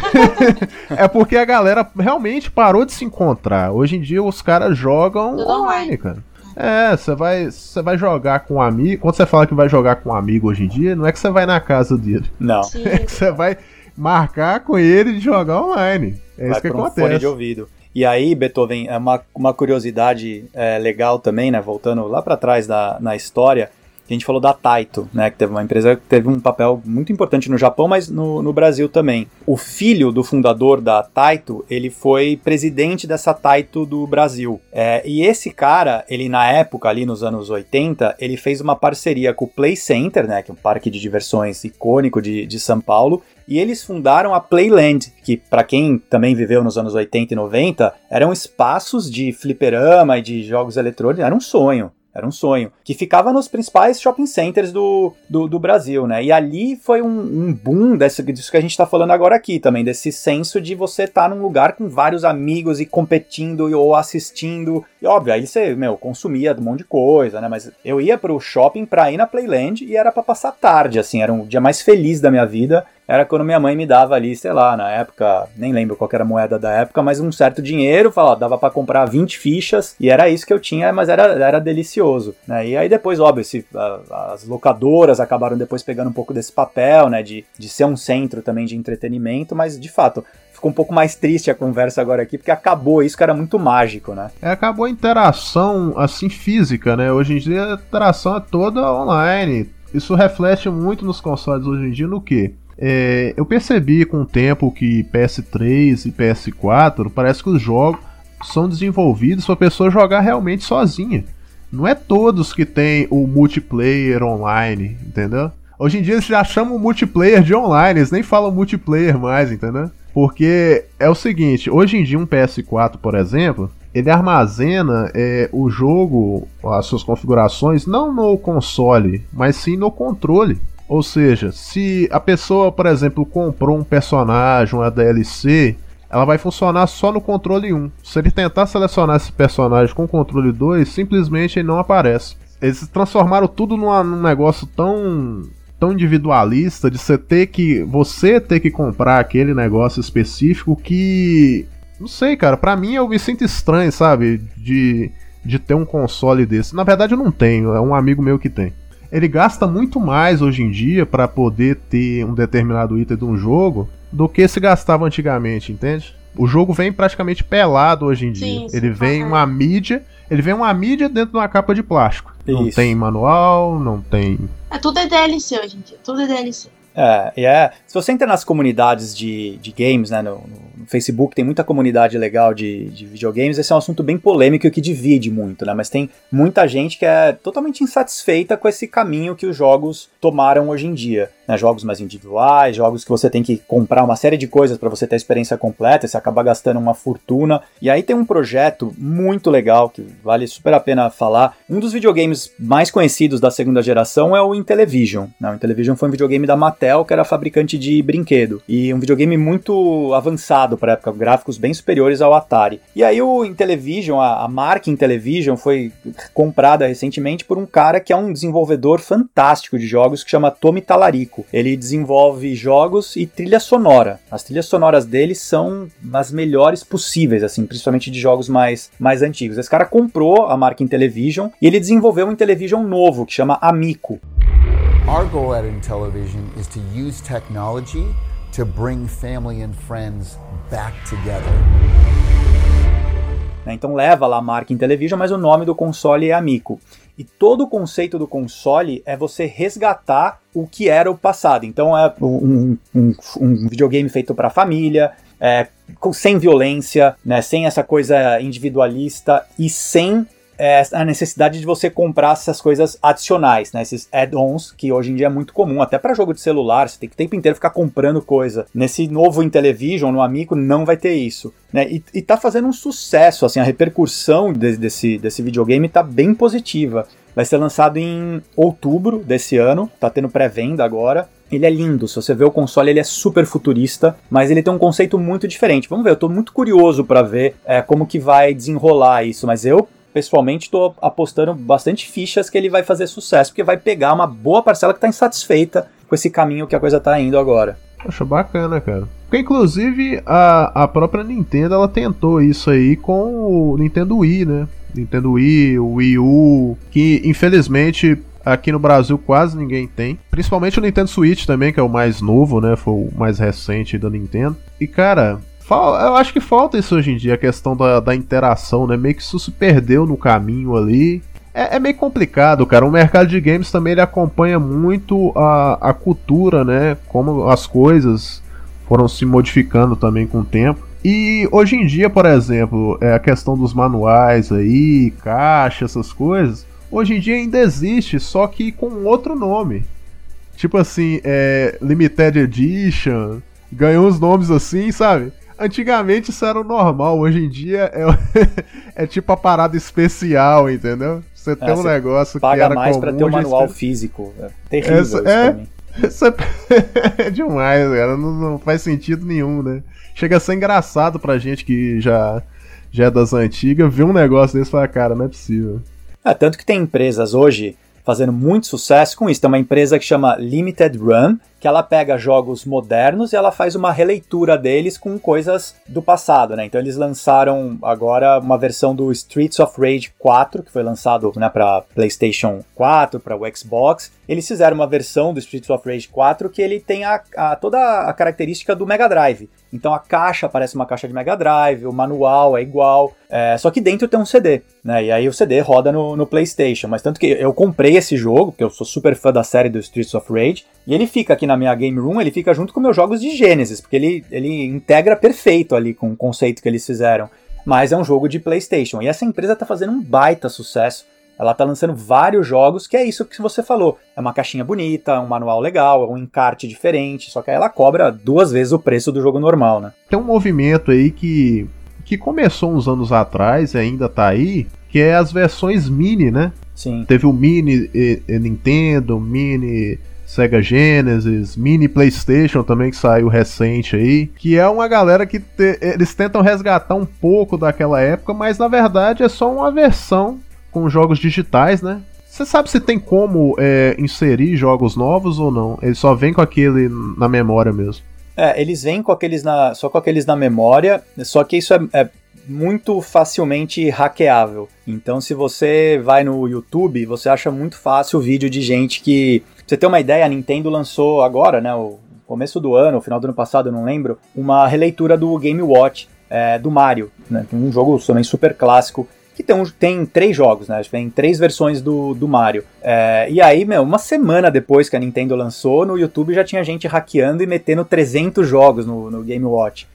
é porque a galera realmente parou de se encontrar. Hoje em dia os caras jogam Tudo online, cara. É, você vai, você vai jogar com um amigo. Quando você fala que vai jogar com um amigo hoje em dia, não é que você vai na casa dele. Não. É que você vai marcar com ele de jogar online. É vai isso que um acontece. fone de ouvido. E aí, Beethoven, é uma, uma curiosidade é, legal também, né? Voltando lá pra trás da, na história, a gente falou da Taito, né? Que teve uma empresa que teve um papel muito importante no Japão, mas no, no Brasil também. O filho do fundador da Taito, ele foi presidente dessa Taito do Brasil. É, e esse cara, ele na época, ali nos anos 80, ele fez uma parceria com o Play Center, né? Que é um parque de diversões icônico de, de São Paulo. E eles fundaram a Playland, que para quem também viveu nos anos 80 e 90, eram espaços de fliperama e de jogos eletrônicos, era um sonho. Era um sonho. Que ficava nos principais shopping centers do, do, do Brasil, né? E ali foi um, um boom desse, disso que a gente tá falando agora aqui também, desse senso de você estar num lugar com vários amigos e competindo ou assistindo. E óbvio, aí você, meu, consumia um monte de coisa, né? Mas eu ia pro shopping pra ir na Playland e era pra passar tarde, assim, era um dia mais feliz da minha vida. Era quando minha mãe me dava ali, sei lá, na época, nem lembro qual era a moeda da época, mas um certo dinheiro, falava, dava pra comprar 20 fichas e era isso que eu tinha, mas era, era delicioso, né? E aí depois, óbvio, esse, a- as locadoras acabaram depois pegando um pouco desse papel, né, de, de ser um centro também de entretenimento, mas de fato, ficou um pouco mais triste a conversa agora aqui, porque acabou isso que era muito mágico, né? É, acabou a interação assim física, né? Hoje em dia a interação é toda online. Isso reflete muito nos consoles hoje em dia no que? É, eu percebi com o tempo que PS3 e PS4 parece que os jogos são desenvolvidos para a pessoa jogar realmente sozinha. Não é todos que tem o multiplayer online, entendeu? Hoje em dia eles já chamam multiplayer de online, eles nem falam multiplayer mais, entendeu? Porque é o seguinte, hoje em dia um PS4, por exemplo, ele armazena é, o jogo, as suas configurações, não no console, mas sim no controle. Ou seja, se a pessoa, por exemplo, comprou um personagem, uma DLC, ela vai funcionar só no controle 1. Se ele tentar selecionar esse personagem com o controle 2, simplesmente ele não aparece. Eles transformaram tudo numa, num negócio tão tão individualista de você ter que você ter que comprar aquele negócio específico que não sei, cara, para mim eu me sinto estranho, sabe, de de ter um console desse. Na verdade eu não tenho, é um amigo meu que tem. Ele gasta muito mais hoje em dia para poder ter um determinado item de um jogo do que se gastava antigamente, entende? O jogo vem praticamente pelado hoje em dia. Sim, sim, ele vem correto. uma mídia, ele vem uma mídia dentro de uma capa de plástico. Não Isso. tem manual, não tem É, tudo é DLC hoje em dia. Tudo é DLC. É, e é. Se você entra nas comunidades de, de games, né, no, no- no Facebook tem muita comunidade legal de, de videogames, esse é um assunto bem polêmico e que divide muito, né? Mas tem muita gente que é totalmente insatisfeita com esse caminho que os jogos tomaram hoje em dia. Né? Jogos mais individuais, jogos que você tem que comprar uma série de coisas para você ter a experiência completa, você acaba gastando uma fortuna. E aí tem um projeto muito legal que vale super a pena falar. Um dos videogames mais conhecidos da segunda geração é o Intellivision. Né? O Intellivision foi um videogame da Mattel, que era fabricante de brinquedo. E um videogame muito avançado para época, gráficos bem superiores ao Atari. E aí o Intellivision, a, a marca Intellivision, foi comprada recentemente por um cara que é um desenvolvedor fantástico de jogos que chama Tommy Talarico. Ele desenvolve jogos e trilha sonora. As trilhas sonoras dele são as melhores possíveis, assim, principalmente de jogos mais, mais antigos. Esse cara comprou a marca Intellivision e ele desenvolveu um Intellivision novo que chama Amico. Our goal at Intellivision is to use technology to bring family and friends back together. né? Então leva lá a marca Intellivision, mas o nome do console é Amico. E todo o conceito do console é você resgatar o que era o passado. Então é um, um- um videogame feito para família, é, com- sem violência, né? sem essa coisa individualista e sem é, a necessidade de você comprar essas coisas adicionais, né? Esses add-ons que hoje em dia é muito comum, até para jogo de celular, você tem que o tempo inteiro ficar comprando coisa. Nesse novo Intellivision, no Amico, não vai ter isso, né? E, e tá fazendo um sucesso, assim, a repercussão de- desse, desse videogame tá bem positiva. Vai ser lançado em outubro desse ano, tá tendo pré-venda agora. Ele é lindo, se você vê o console, ele é super futurista, mas ele tem um conceito muito diferente. Vamos ver, eu tô muito curioso para ver é, como que vai desenrolar isso, mas eu pessoalmente estou apostando bastante fichas que ele vai fazer sucesso, porque vai pegar uma boa parcela que está insatisfeita com esse caminho que a coisa está indo agora. Poxa, bacana, cara. Porque, inclusive, a, a própria Nintendo, ela tentou isso aí com o Nintendo Wii, né? Nintendo Wii, o Wii U, que, infelizmente, aqui no Brasil quase ninguém tem. Principalmente o Nintendo Switch também, que é o mais novo, né? Foi o mais recente da Nintendo. E, cara... Eu acho que falta isso hoje em dia, a questão da, da interação, né? Meio que isso se perdeu no caminho ali. É, é meio complicado, cara. O mercado de games também ele acompanha muito a, a cultura, né? Como as coisas foram se modificando também com o tempo. E hoje em dia, por exemplo, é a questão dos manuais aí, caixa, essas coisas. Hoje em dia ainda existe, só que com outro nome. Tipo assim, é, Limited Edition, ganhou uns nomes assim, sabe? Antigamente isso era o normal, hoje em dia é, é tipo a parada especial, entendeu? Você tem É, um negócio que Paga era mais comum, para ter um manual físico. É terrível Essa- isso é, pra isso é, é demais, cara. Não, não faz sentido nenhum, né? Chega a ser engraçado pra gente que já, já é das antigas, ver um negócio desse e falar, cara, não é possível. É, tanto que tem empresas hoje fazendo muito sucesso com isso. Tem uma empresa que chama Limited Run, que ela pega jogos modernos e ela faz uma releitura deles com coisas do passado, né? Então eles lançaram agora uma versão do Streets of Rage 4, que foi lançado né, para PlayStation 4, para o Xbox. Eles fizeram uma versão do Streets of Rage 4 que ele tem a, a- toda a característica do Mega Drive. Então a caixa parece uma caixa de Mega Drive, o manual é igual, é, só que dentro tem um CD, né? E aí o CD roda no, no PlayStation. Mas tanto que eu comprei esse jogo, porque eu sou super fã da série do Streets of Rage, e ele fica aqui na minha Game Room, ele fica junto com meus jogos de Genesis, porque ele, ele integra perfeito ali com o conceito que eles fizeram. Mas é um jogo de PlayStation. E essa empresa tá fazendo um baita sucesso. Ela tá lançando vários jogos, que é isso que você falou. É uma caixinha bonita, um manual legal, um encarte diferente, só que aí ela cobra duas vezes o preço do jogo normal, né? Tem um movimento aí que, que começou uns anos atrás e ainda tá aí, que é as versões mini, né? Sim. Teve o Mini eh, eh, Nintendo, Mini Sega Genesis, Mini PlayStation também que saiu recente aí, que é uma galera que te, eles tentam resgatar um pouco daquela época, mas na verdade é só uma versão com jogos digitais, né? Você sabe se tem como é, inserir jogos novos ou não? Ele só vem com aquele na memória mesmo. É, eles vêm com aqueles na, só com aqueles na memória, só que isso é, é muito facilmente hackeável. Então, se você vai no YouTube, você acha muito fácil o vídeo de gente que. Pra você ter uma ideia, a Nintendo lançou agora, né? O começo do ano, o final do ano passado, eu não lembro, uma releitura do Game Watch é, do Mario, né? Um jogo também super clássico. Que tem, um, tem três jogos, né? Tem três versões do, do Mario. É, e aí, meu, uma semana depois que a Nintendo lançou, no YouTube já tinha gente hackeando e metendo 300 jogos no, no Game Watch.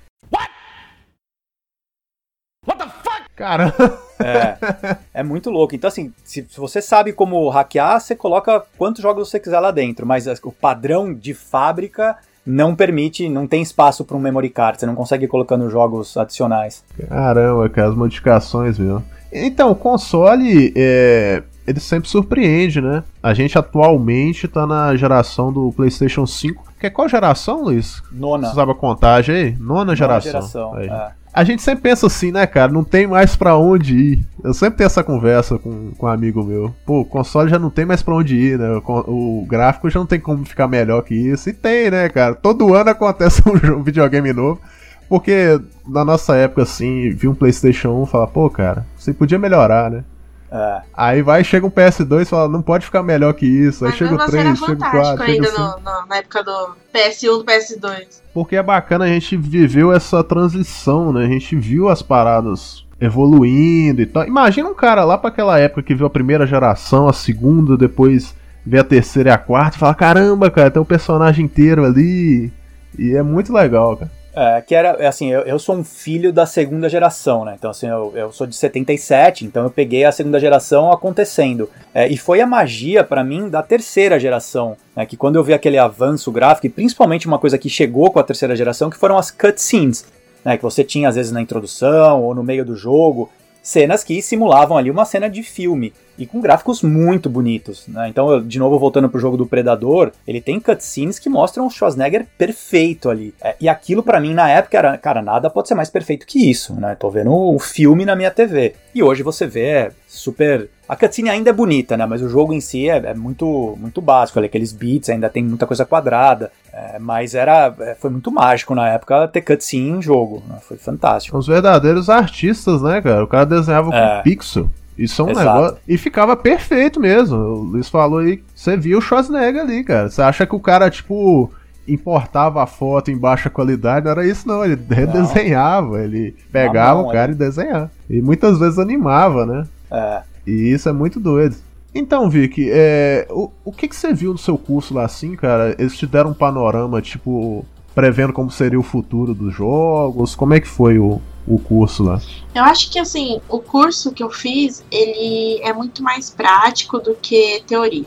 Cara. É, é muito louco. Então, assim, se, se, você sabe como hackear, você coloca quantos jogos você quiser lá dentro, mas o padrão de fábrica não permite, não tem espaço para um memory card, você não consegue ir colocando jogos adicionais. Caramba, cara, as modificações, viu? Então, o console, é, ele sempre surpreende, né? A gente atualmente tá na geração do PlayStation 5. Que é qual geração, Luiz? Nona. Você sabe a contagem aí? Nona, Nona geração. geração é. A gente sempre pensa assim, né, cara? Não tem mais para onde ir. Eu sempre tenho essa conversa com, com um amigo meu. Pô, o console já não tem mais para onde ir, né? O, o, gráfico já não tem como ficar melhor que isso. E tem, né, cara? Todo ano acontece um videogame novo. Porque na nossa época, assim, vi um PlayStation 1 e fala, pô, cara, você podia melhorar, né? É. Aí vai, chega um PS2 e fala, não pode ficar melhor que isso. Aí Mas chega o mesmo 3, era chega o fantástico 4. ainda Chega o 5. no- no- na época do PS1 do PS2. Porque é bacana, a gente viveu essa transição, né? A gente viu as paradas evoluindo e tal. Imagina um cara lá pra aquela época que viu a primeira geração, a segunda, depois vê a terceira e a quarta e fala: caramba, cara, tem um personagem inteiro ali. E é muito legal, cara. É, que era, é assim, eu, eu sou um filho da segunda geração, né? Então, assim, eu, eu sou de 77, então eu peguei a segunda geração acontecendo. É, e foi a magia, pra mim, da terceira geração, né? Que quando eu vi aquele avanço gráfico, e principalmente uma coisa que chegou com a terceira geração, que foram as cutscenes, né? Que você tinha, às vezes, na introdução ou no meio do jogo, cenas que simulavam ali uma cena de filme e com gráficos muito bonitos, né? Então, de novo voltando pro jogo do Predador, ele tem cutscenes que mostram o Schwarzenegger perfeito ali. É, e aquilo pra mim na época era, cara, nada pode ser mais perfeito que isso, né? Tô vendo o filme na minha TV. E hoje você vê é super a cutscene ainda é bonita, né? Mas o jogo em si é, é muito, muito básico. Ali, aqueles beats ainda tem muita coisa quadrada. É, mas era, é, foi muito mágico na época ter cutscene em jogo. Né? Foi fantástico. Os verdadeiros artistas, né, cara? O cara desenhava É. com pixel. Isso é um Exato. negócio. E ficava perfeito mesmo. O Luiz falou aí, você viu o Schwarzenegger ali, cara. Você acha que o cara, tipo, importava a foto em baixa qualidade? Não era isso, não. Ele redesenhava, ele pegava mão, o cara e desenhava. E muitas vezes animava, né? É. E isso é muito doido. Então, Vicky, é, o, o que, que você viu no seu curso lá assim, cara? Eles te deram um panorama, tipo, prevendo como seria o futuro dos jogos? Como é que foi o, o curso lá? Eu acho que assim, o curso que eu fiz, ele é muito mais prático do que teoria.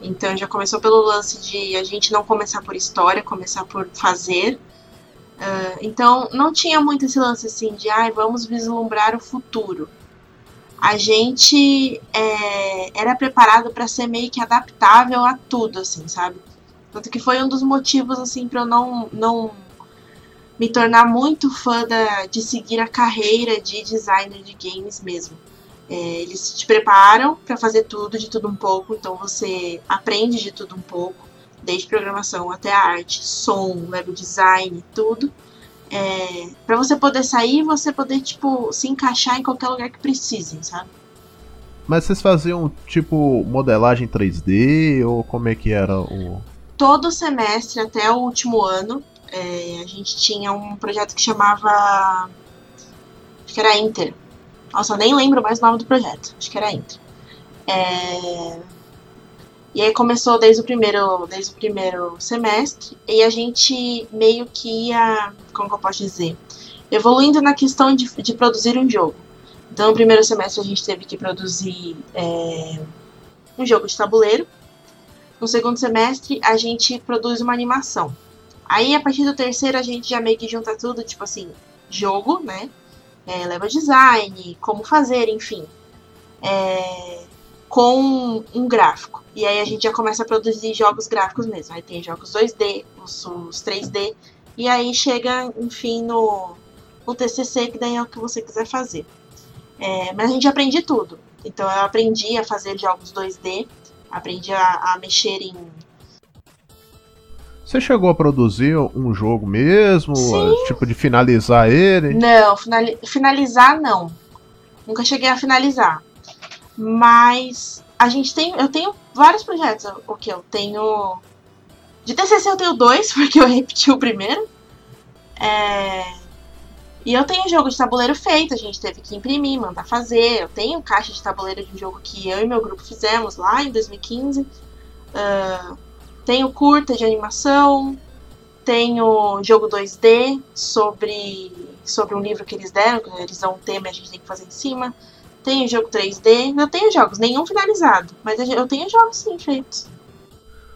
Então já começou pelo lance de a gente não começar por história, começar por fazer. Ah, então não tinha muito esse lance assim de ai, vamos vislumbrar o futuro. A gente é, era preparado para ser meio que adaptável a tudo, assim, sabe? Tanto que foi um dos motivos assim para eu não, não me tornar muito fã da, de seguir a carreira de designer de games mesmo. É, eles te preparam para fazer tudo, de tudo um pouco, então você aprende de tudo um pouco, desde programação até arte, som, web design, tudo. É, para você poder sair e você poder, tipo, se encaixar em qualquer lugar que precisem, sabe? Mas vocês faziam, tipo, modelagem 3D ou como é que era o. todo semestre até o último ano, é, a gente tinha um projeto que chamava. Acho que era Inter. Nossa, eu nem lembro mais o nome do projeto. Acho que era Inter. É, e aí começou desde o primeiro, desde o primeiro semestre e a gente meio que ia, como que eu posso dizer, evoluindo na questão de, de produzir um jogo. Então, no primeiro semestre a gente teve que produzir é, um jogo de tabuleiro. No segundo semestre, a gente produz uma animação. Aí, a partir do terceiro, a gente já meio que junta tudo, tipo assim, jogo, né? É, level design, como fazer, enfim. É, com um gráfico. E aí a gente já começa a produzir jogos gráficos mesmo. Aí tem jogos 2D, os, os 3D. E aí chega, enfim, no, no TCC, que daí é o que você quiser fazer. É, mas a gente aprende tudo. Então eu aprendi a fazer jogos 2D, aprendi a, a mexer em Você chegou a produzir um jogo mesmo? Sim. Tipo, de finalizar ele? Não, finali- finalizar não. Nunca cheguei a finalizar. Mas a gente tem. Eu tenho vários projetos. O que eu tenho. De TCC eu tenho dois, porque eu repeti o primeiro. É, E eu tenho jogo de tabuleiro feito, a gente teve que imprimir, mandar fazer. Eu tenho caixa de tabuleiro de um jogo que eu e meu grupo fizemos lá em 2015. Ah, tenho curta de animação. Tenho jogo 2D sobre, sobre um livro que eles deram, que eles dão um tema e a gente tem que fazer em cima. Tenho jogo 3D. Não tenho jogos, nenhum finalizado. Mas eu tenho jogos sim feitos.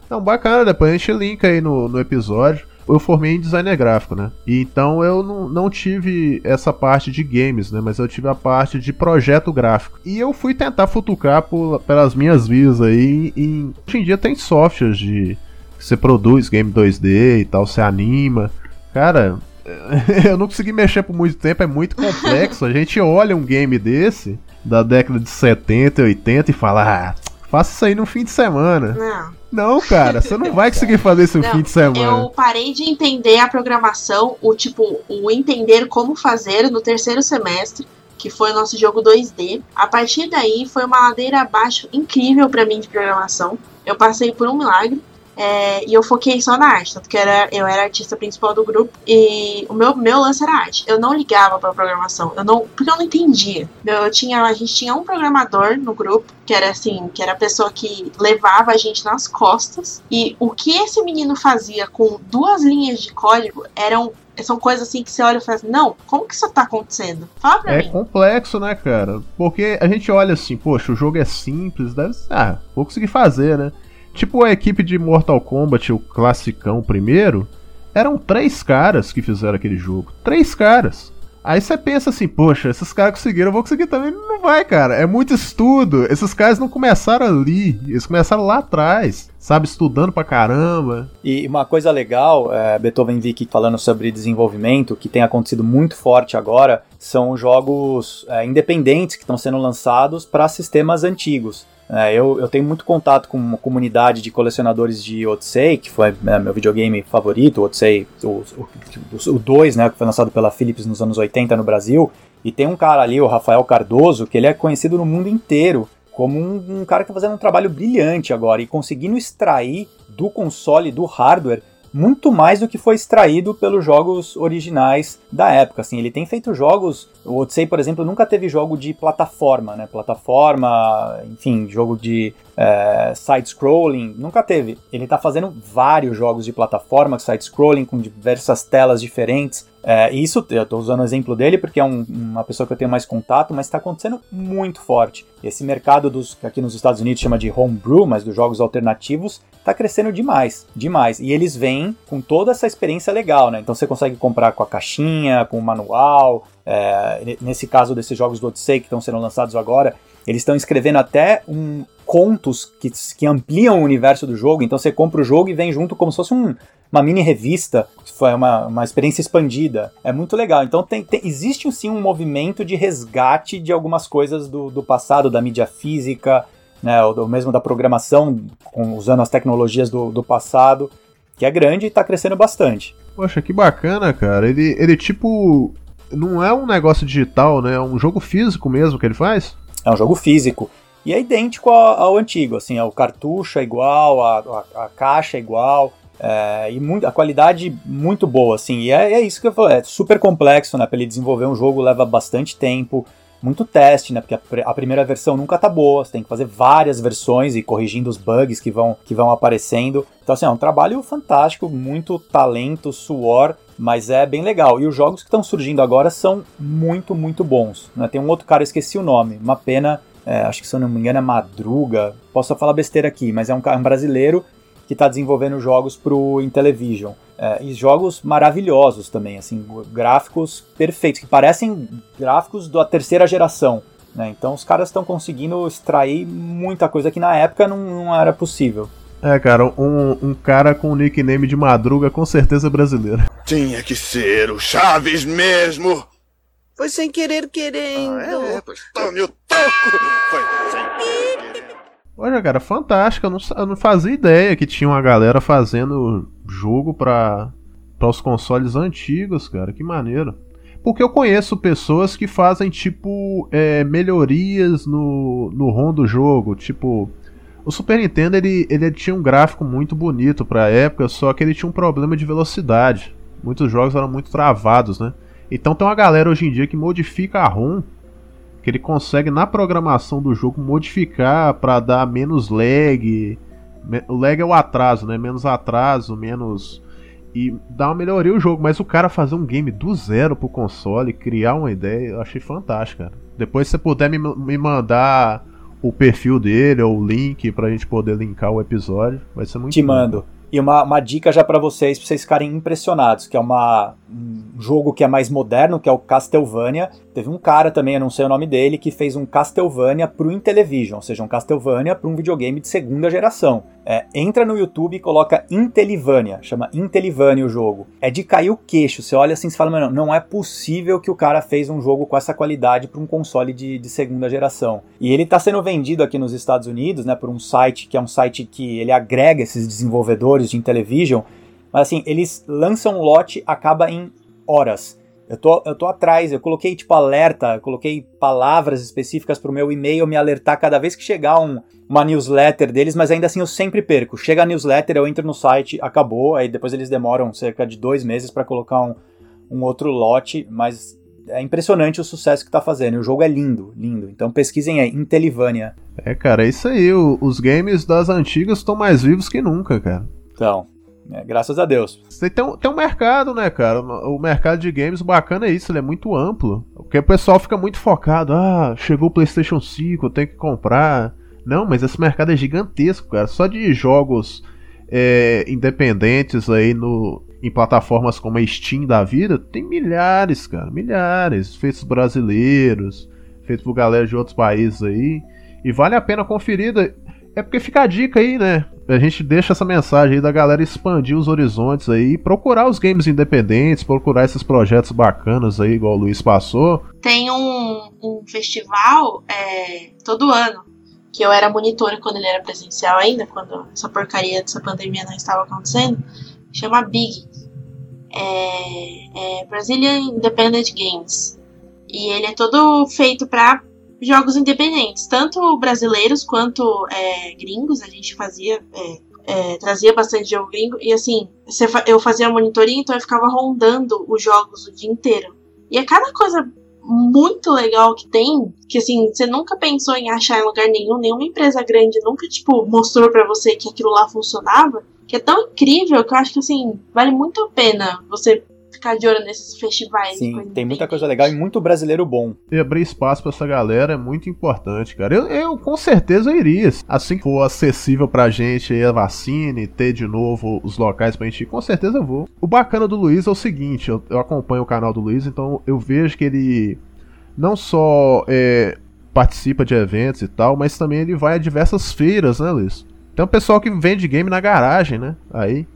Não, bacana, depois a gente linka aí no, no episódio. Eu formei em designer gráfico, né? E então eu não, não tive essa parte de games, né? Mas eu tive a parte de projeto gráfico. E eu fui tentar futucar por, pelas minhas vias aí. Em, hoje em dia tem softwares de. Você produz game 2D e tal, você anima. Cara, eu não consegui mexer por muito tempo, é muito complexo. A gente olha um game desse, da década de 70 e 80, e fala, ah, faça isso aí no fim de semana. Não. Não, cara, você não vai conseguir fazer isso no fim de semana. Eu parei de entender a programação, o tipo, o entender como fazer no terceiro semestre, que foi o nosso jogo 2D. A partir daí foi uma ladeira abaixo incrível pra mim de programação. Eu passei por um milagre. É, e eu foquei só na arte, tanto que era, eu era artista principal do grupo e o meu, meu lance era arte. Eu não ligava pra programação, eu não, porque eu não entendia. Eu tinha, a gente tinha um programador no grupo que era assim, que era a pessoa que levava a gente nas costas. E o que esse menino fazia com duas linhas de código eram são coisas assim que você olha e fala assim, não, como que isso tá acontecendo? Fala pra É mim. complexo, né, cara? Porque a gente olha assim, poxa, o jogo é simples, deve ser. Ah, vou conseguir fazer, né? Tipo a equipe de Mortal Kombat, o classicão primeiro, eram três caras que fizeram aquele jogo. Três caras. Aí você pensa assim, poxa, esses caras conseguiram, eu vou conseguir também. Não vai, cara. É muito estudo. Esses caras não começaram ali. Eles começaram lá atrás. Sabe, estudando pra caramba. E uma coisa legal, é, Beethoven Vick falando sobre desenvolvimento, que tem acontecido muito forte agora, são jogos é, independentes que estão sendo lançados para sistemas antigos. É, eu, eu tenho muito contato com uma comunidade de colecionadores de Odyssey, que foi é, meu videogame favorito, o Odyssey, o 2, né, que foi lançado pela Philips nos anos 80 no Brasil, e tem um cara ali, o Rafael Cardoso, que ele é conhecido no mundo inteiro como um, um cara que está fazendo um trabalho brilhante agora e conseguindo extrair do console, do hardware, muito mais do que foi extraído pelos jogos originais da época. Assim, ele tem feito jogos. O Odyssey, por exemplo, nunca teve jogo de plataforma, né? Plataforma, enfim, jogo de é, side-scrolling, nunca teve. Ele está fazendo vários jogos de plataforma, side-scrolling, com diversas telas diferentes. É, isso, eu estou usando o exemplo dele porque é um- uma pessoa que eu tenho mais contato, mas está acontecendo muito forte. Esse mercado dos que aqui nos Estados Unidos chama de homebrew, mas dos jogos alternativos, está crescendo demais, demais. E eles vêm com toda essa experiência legal, né? Então você consegue comprar com a caixinha, com o manual. é, ne- nesse caso desses jogos do Odyssey que estão sendo lançados agora, eles estão escrevendo até um contos que, que ampliam o universo do jogo. Então você compra o jogo e vem junto como se fosse um- uma mini revista. Foi uma, uma experiência expandida. É muito legal. Então tem, tem- existe sim um movimento de resgate de algumas coisas do, do passado, da mídia física, né, ou mesmo da programação, com- usando as tecnologias do, do passado, que é grande e está crescendo bastante. Poxa, que bacana, cara. Ele, ele tipo. Não é um negócio digital, né? É um jogo físico mesmo que ele faz? É um jogo físico. E é idêntico ao, ao antigo, assim, o cartucho é igual, a, a- a caixa é igual, é, e muito, a qualidade muito boa, assim, e é, é isso que eu falei, é super complexo, né, para ele desenvolver um jogo leva bastante tempo, muito teste, né, porque a, a primeira versão nunca tá boa, você tem que fazer várias versões e corrigindo os bugs que vão, que vão aparecendo, então assim, é um trabalho fantástico, muito talento, suor, mas é bem legal. E os jogos que estão surgindo agora são muito, muito bons. Né? Tem um outro cara, esqueci o nome, uma pena, é, acho que se eu não me engano é Madruga, posso falar besteira aqui, mas é um, ca- um brasileiro que está desenvolvendo jogos pro Intellivision. É, e jogos maravilhosos também, assim, gráficos perfeitos, que parecem gráficos da terceira geração. Né? Então os caras estão conseguindo extrair muita coisa que na época não, não era possível. É, cara, um, um cara com o nickname de Madruga com certeza é brasileiro. Tinha que ser o Chaves mesmo. Foi sem querer querendo. é, pois tome o toco. Foi sem Olha, cara, fantástico. Eu não, eu não fazia ideia que tinha uma galera fazendo jogo pra, pra os consoles antigos, cara. Que maneiro. Porque eu conheço pessoas que fazem, tipo, é, melhorias no, no ROM do jogo. Tipo, o Super Nintendo ele, ele tinha um gráfico muito bonito pra época, só que ele tinha um problema de velocidade. Muitos jogos eram muito travados, né? Então tem uma galera hoje em dia que modifica a ROM que ele consegue na programação do jogo modificar para dar menos lag. O lag é o atraso, né? Menos atraso, menos e dar uma melhoria o jogo, mas o cara fazer um game do zero pro console, criar uma ideia, eu achei fantástico, cara. Depois se você puder me, me mandar o perfil dele ou o link pra gente poder linkar o episódio, vai ser muito Te bom. mando. E uma, uma dica já pra vocês, pra vocês ficarem impressionados, que é uma, um jogo que é mais moderno, que é o Castlevania. Teve um cara também, eu não sei o nome dele, que fez um Castlevania pro Intellivision, ou seja, um Castlevania para um videogame de segunda geração. É, entra no YouTube e coloca Intellivania, chama Intellivania o jogo. É de cair o queixo, você olha assim e fala, mano, não é possível que o cara fez um jogo com essa qualidade para um console de, de segunda geração. E ele tá sendo vendido aqui nos Estados Unidos, né, por um site que é um site que ele agrega esses desenvolvedores de Intellivision, mas assim, eles lançam um lote, acaba em horas. Eu tô, eu tô atrás, eu coloquei tipo alerta, eu coloquei palavras específicas pro meu e-mail me alertar cada vez que chegar um, uma newsletter deles, mas ainda assim eu sempre perco. Chega a newsletter, eu entro no site, acabou, aí depois eles demoram cerca de dois meses para colocar um, um outro lote, mas é impressionante o sucesso que tá fazendo. O jogo é lindo, lindo. Então pesquisem aí, Intellivania. É, cara, é isso aí. o- os games das antigas estão mais vivos que nunca, cara. Então, é, graças a Deus. Você tem um, mercado, né, cara? O mercado de games, bacana é isso, ele é muito amplo. Porque o pessoal fica muito focado. Ah, chegou o PlayStation 5, eu tenho que comprar. Não, mas esse mercado é gigantesco, cara. Só de jogos é, independentes aí no, em plataformas como a Steam da vida, tem milhares, cara. Milhares. Feitos brasileiros, feitos por galera de outros países aí. E vale a pena conferir. É porque fica a dica aí, né? A gente deixa essa mensagem aí da galera expandir os horizontes aí, procurar os games independentes, procurar esses projetos bacanas aí, igual o Luiz passou. Tem um, um festival é, todo ano, que eu era monitora quando ele era presencial ainda, quando essa porcaria dessa pandemia não estava acontecendo, chama Big. É, é Brazilian Independent Games. E ele é todo feito para jogos independentes, tanto brasileiros quanto é, gringos. A gente fazia, é, é, trazia bastante jogo gringo. E assim, eu fazia monitoria, então eu ficava rondando os jogos o dia inteiro. E é cada coisa muito legal que tem, que assim, você nunca pensou em achar em lugar nenhum, nenhuma empresa grande nunca, tipo, mostrou pra você que aquilo lá funcionava, que é tão incrível que eu acho que, assim, vale muito a pena você ficar de olho nesses festivais. Sim, tem muita coisa legal e muito brasileiro bom. E abrir espaço pra essa galera é muito importante, cara. Eu, eu com certeza iria. Assim que for acessível pra gente aí a vacina e ter de novo os locais pra gente ir, com certeza eu vou. O bacana do Luiz é o seguinte: eu, eu acompanho o canal do Luiz, então eu vejo que ele não só é, participa de eventos e tal, mas também ele vai a diversas feiras, né, Luiz? Tem um pessoal que vende game na garagem, né? Aí.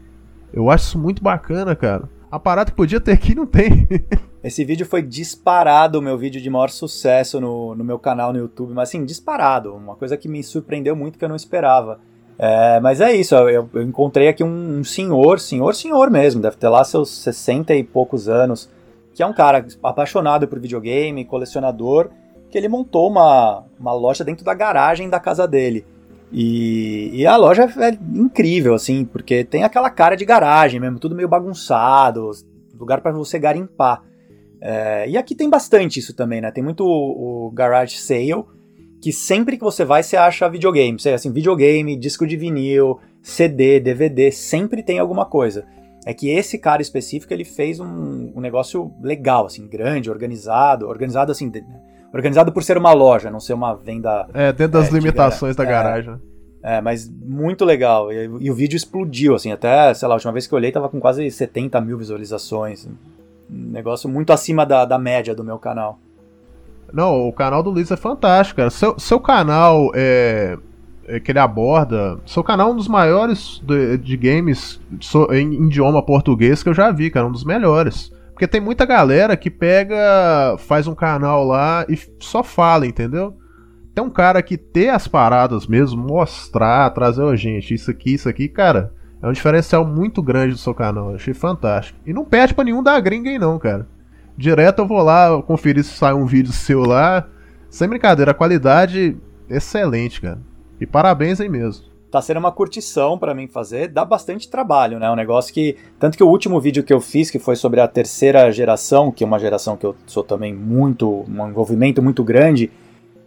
Eu acho isso muito bacana, cara. A parada que podia ter aqui não tem. Esse vídeo foi disparado o meu vídeo de maior sucesso no, no meu canal no YouTube, mas assim, disparado. Uma coisa que me surpreendeu muito que eu não esperava. É, mas é isso, eu, eu encontrei aqui um, um senhor, senhor, senhor mesmo, deve ter lá seus 60 e poucos anos, que é um cara apaixonado por videogame, colecionador, que ele montou uma, uma loja dentro da garagem da casa dele. E, e a loja é incrível, assim, porque tem aquela cara de garagem mesmo, tudo meio bagunçado, lugar para você garimpar. É, e aqui tem bastante isso também, né? Tem muito o, o garage sale, que sempre que você vai você acha videogame. Você, assim, videogame, disco de vinil, CD, DVD, sempre tem alguma coisa. É que esse cara específico ele fez um, um negócio legal, assim, grande, organizado, organizado assim, organizado por ser uma loja, não ser uma venda. É, dentro das é, de limitações da gara- garagem. né? É, mas muito legal. E, e o vídeo explodiu, assim, até, sei lá, a última vez que eu olhei tava com quase 70 mil visualizações. Um negócio muito acima da, da média do meu canal. Não, o canal do Luiz é fantástico, cara. Seu, seu canal é, é que ele aborda. Seu canal é um dos maiores de, de games so- em, em idioma português que eu já vi, cara. Um dos melhores. Porque tem muita galera que pega, faz um canal lá e só fala, entendeu? Tem um cara que ter as paradas mesmo, mostrar, trazer, ô gente, isso aqui, isso aqui, cara, é um diferencial muito grande do seu canal. Eu achei fantástico. E não perde pra nenhum da gringa aí, não, cara. Direto eu vou lá conferir se sai um vídeo seu lá. Sem brincadeira, a qualidade excelente, cara. E parabéns aí mesmo. Tá sendo uma curtição pra mim fazer, dá bastante trabalho, né? Um negócio que. Tanto que o último vídeo que eu fiz, que foi sobre a terceira geração, que é uma geração que eu sou também muito. um envolvimento muito grande,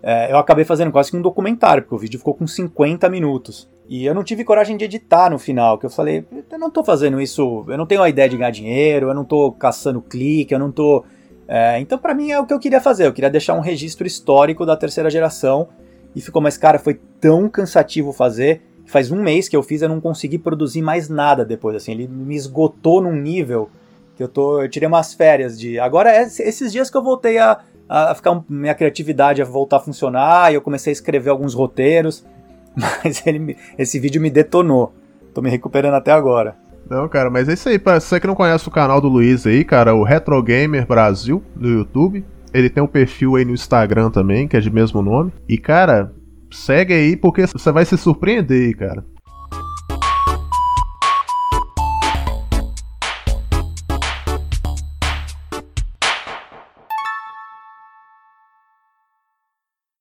é, eu acabei fazendo quase que um documentário, porque o vídeo ficou com 50 minutos. E eu não tive coragem de editar no final, que eu falei, eu não tô fazendo isso, eu não tenho a ideia de ganhar dinheiro, eu não tô caçando clique, eu não tô. é, então, pra mim é o que eu queria fazer, eu queria deixar um registro histórico da terceira geração. E ficou, mas cara, foi tão cansativo fazer. Faz um mês que eu fiz, eu não consegui produzir mais nada depois, assim. Ele me esgotou num nível que eu tô. Eu tirei umas férias de. Agora, é esses dias que eu voltei a, a ficar. Minha criatividade a voltar a funcionar, e eu comecei a escrever alguns roteiros. Mas ele, esse vídeo me detonou. Tô me recuperando até agora. Não, cara, mas é isso aí. Pra você que não conhece o canal do Luiz aí, cara, o Retro Gamer Brasil no YouTube. Ele tem um perfil aí no Instagram também, que é de mesmo nome. E, cara, segue aí porque você vai se surpreender, cara.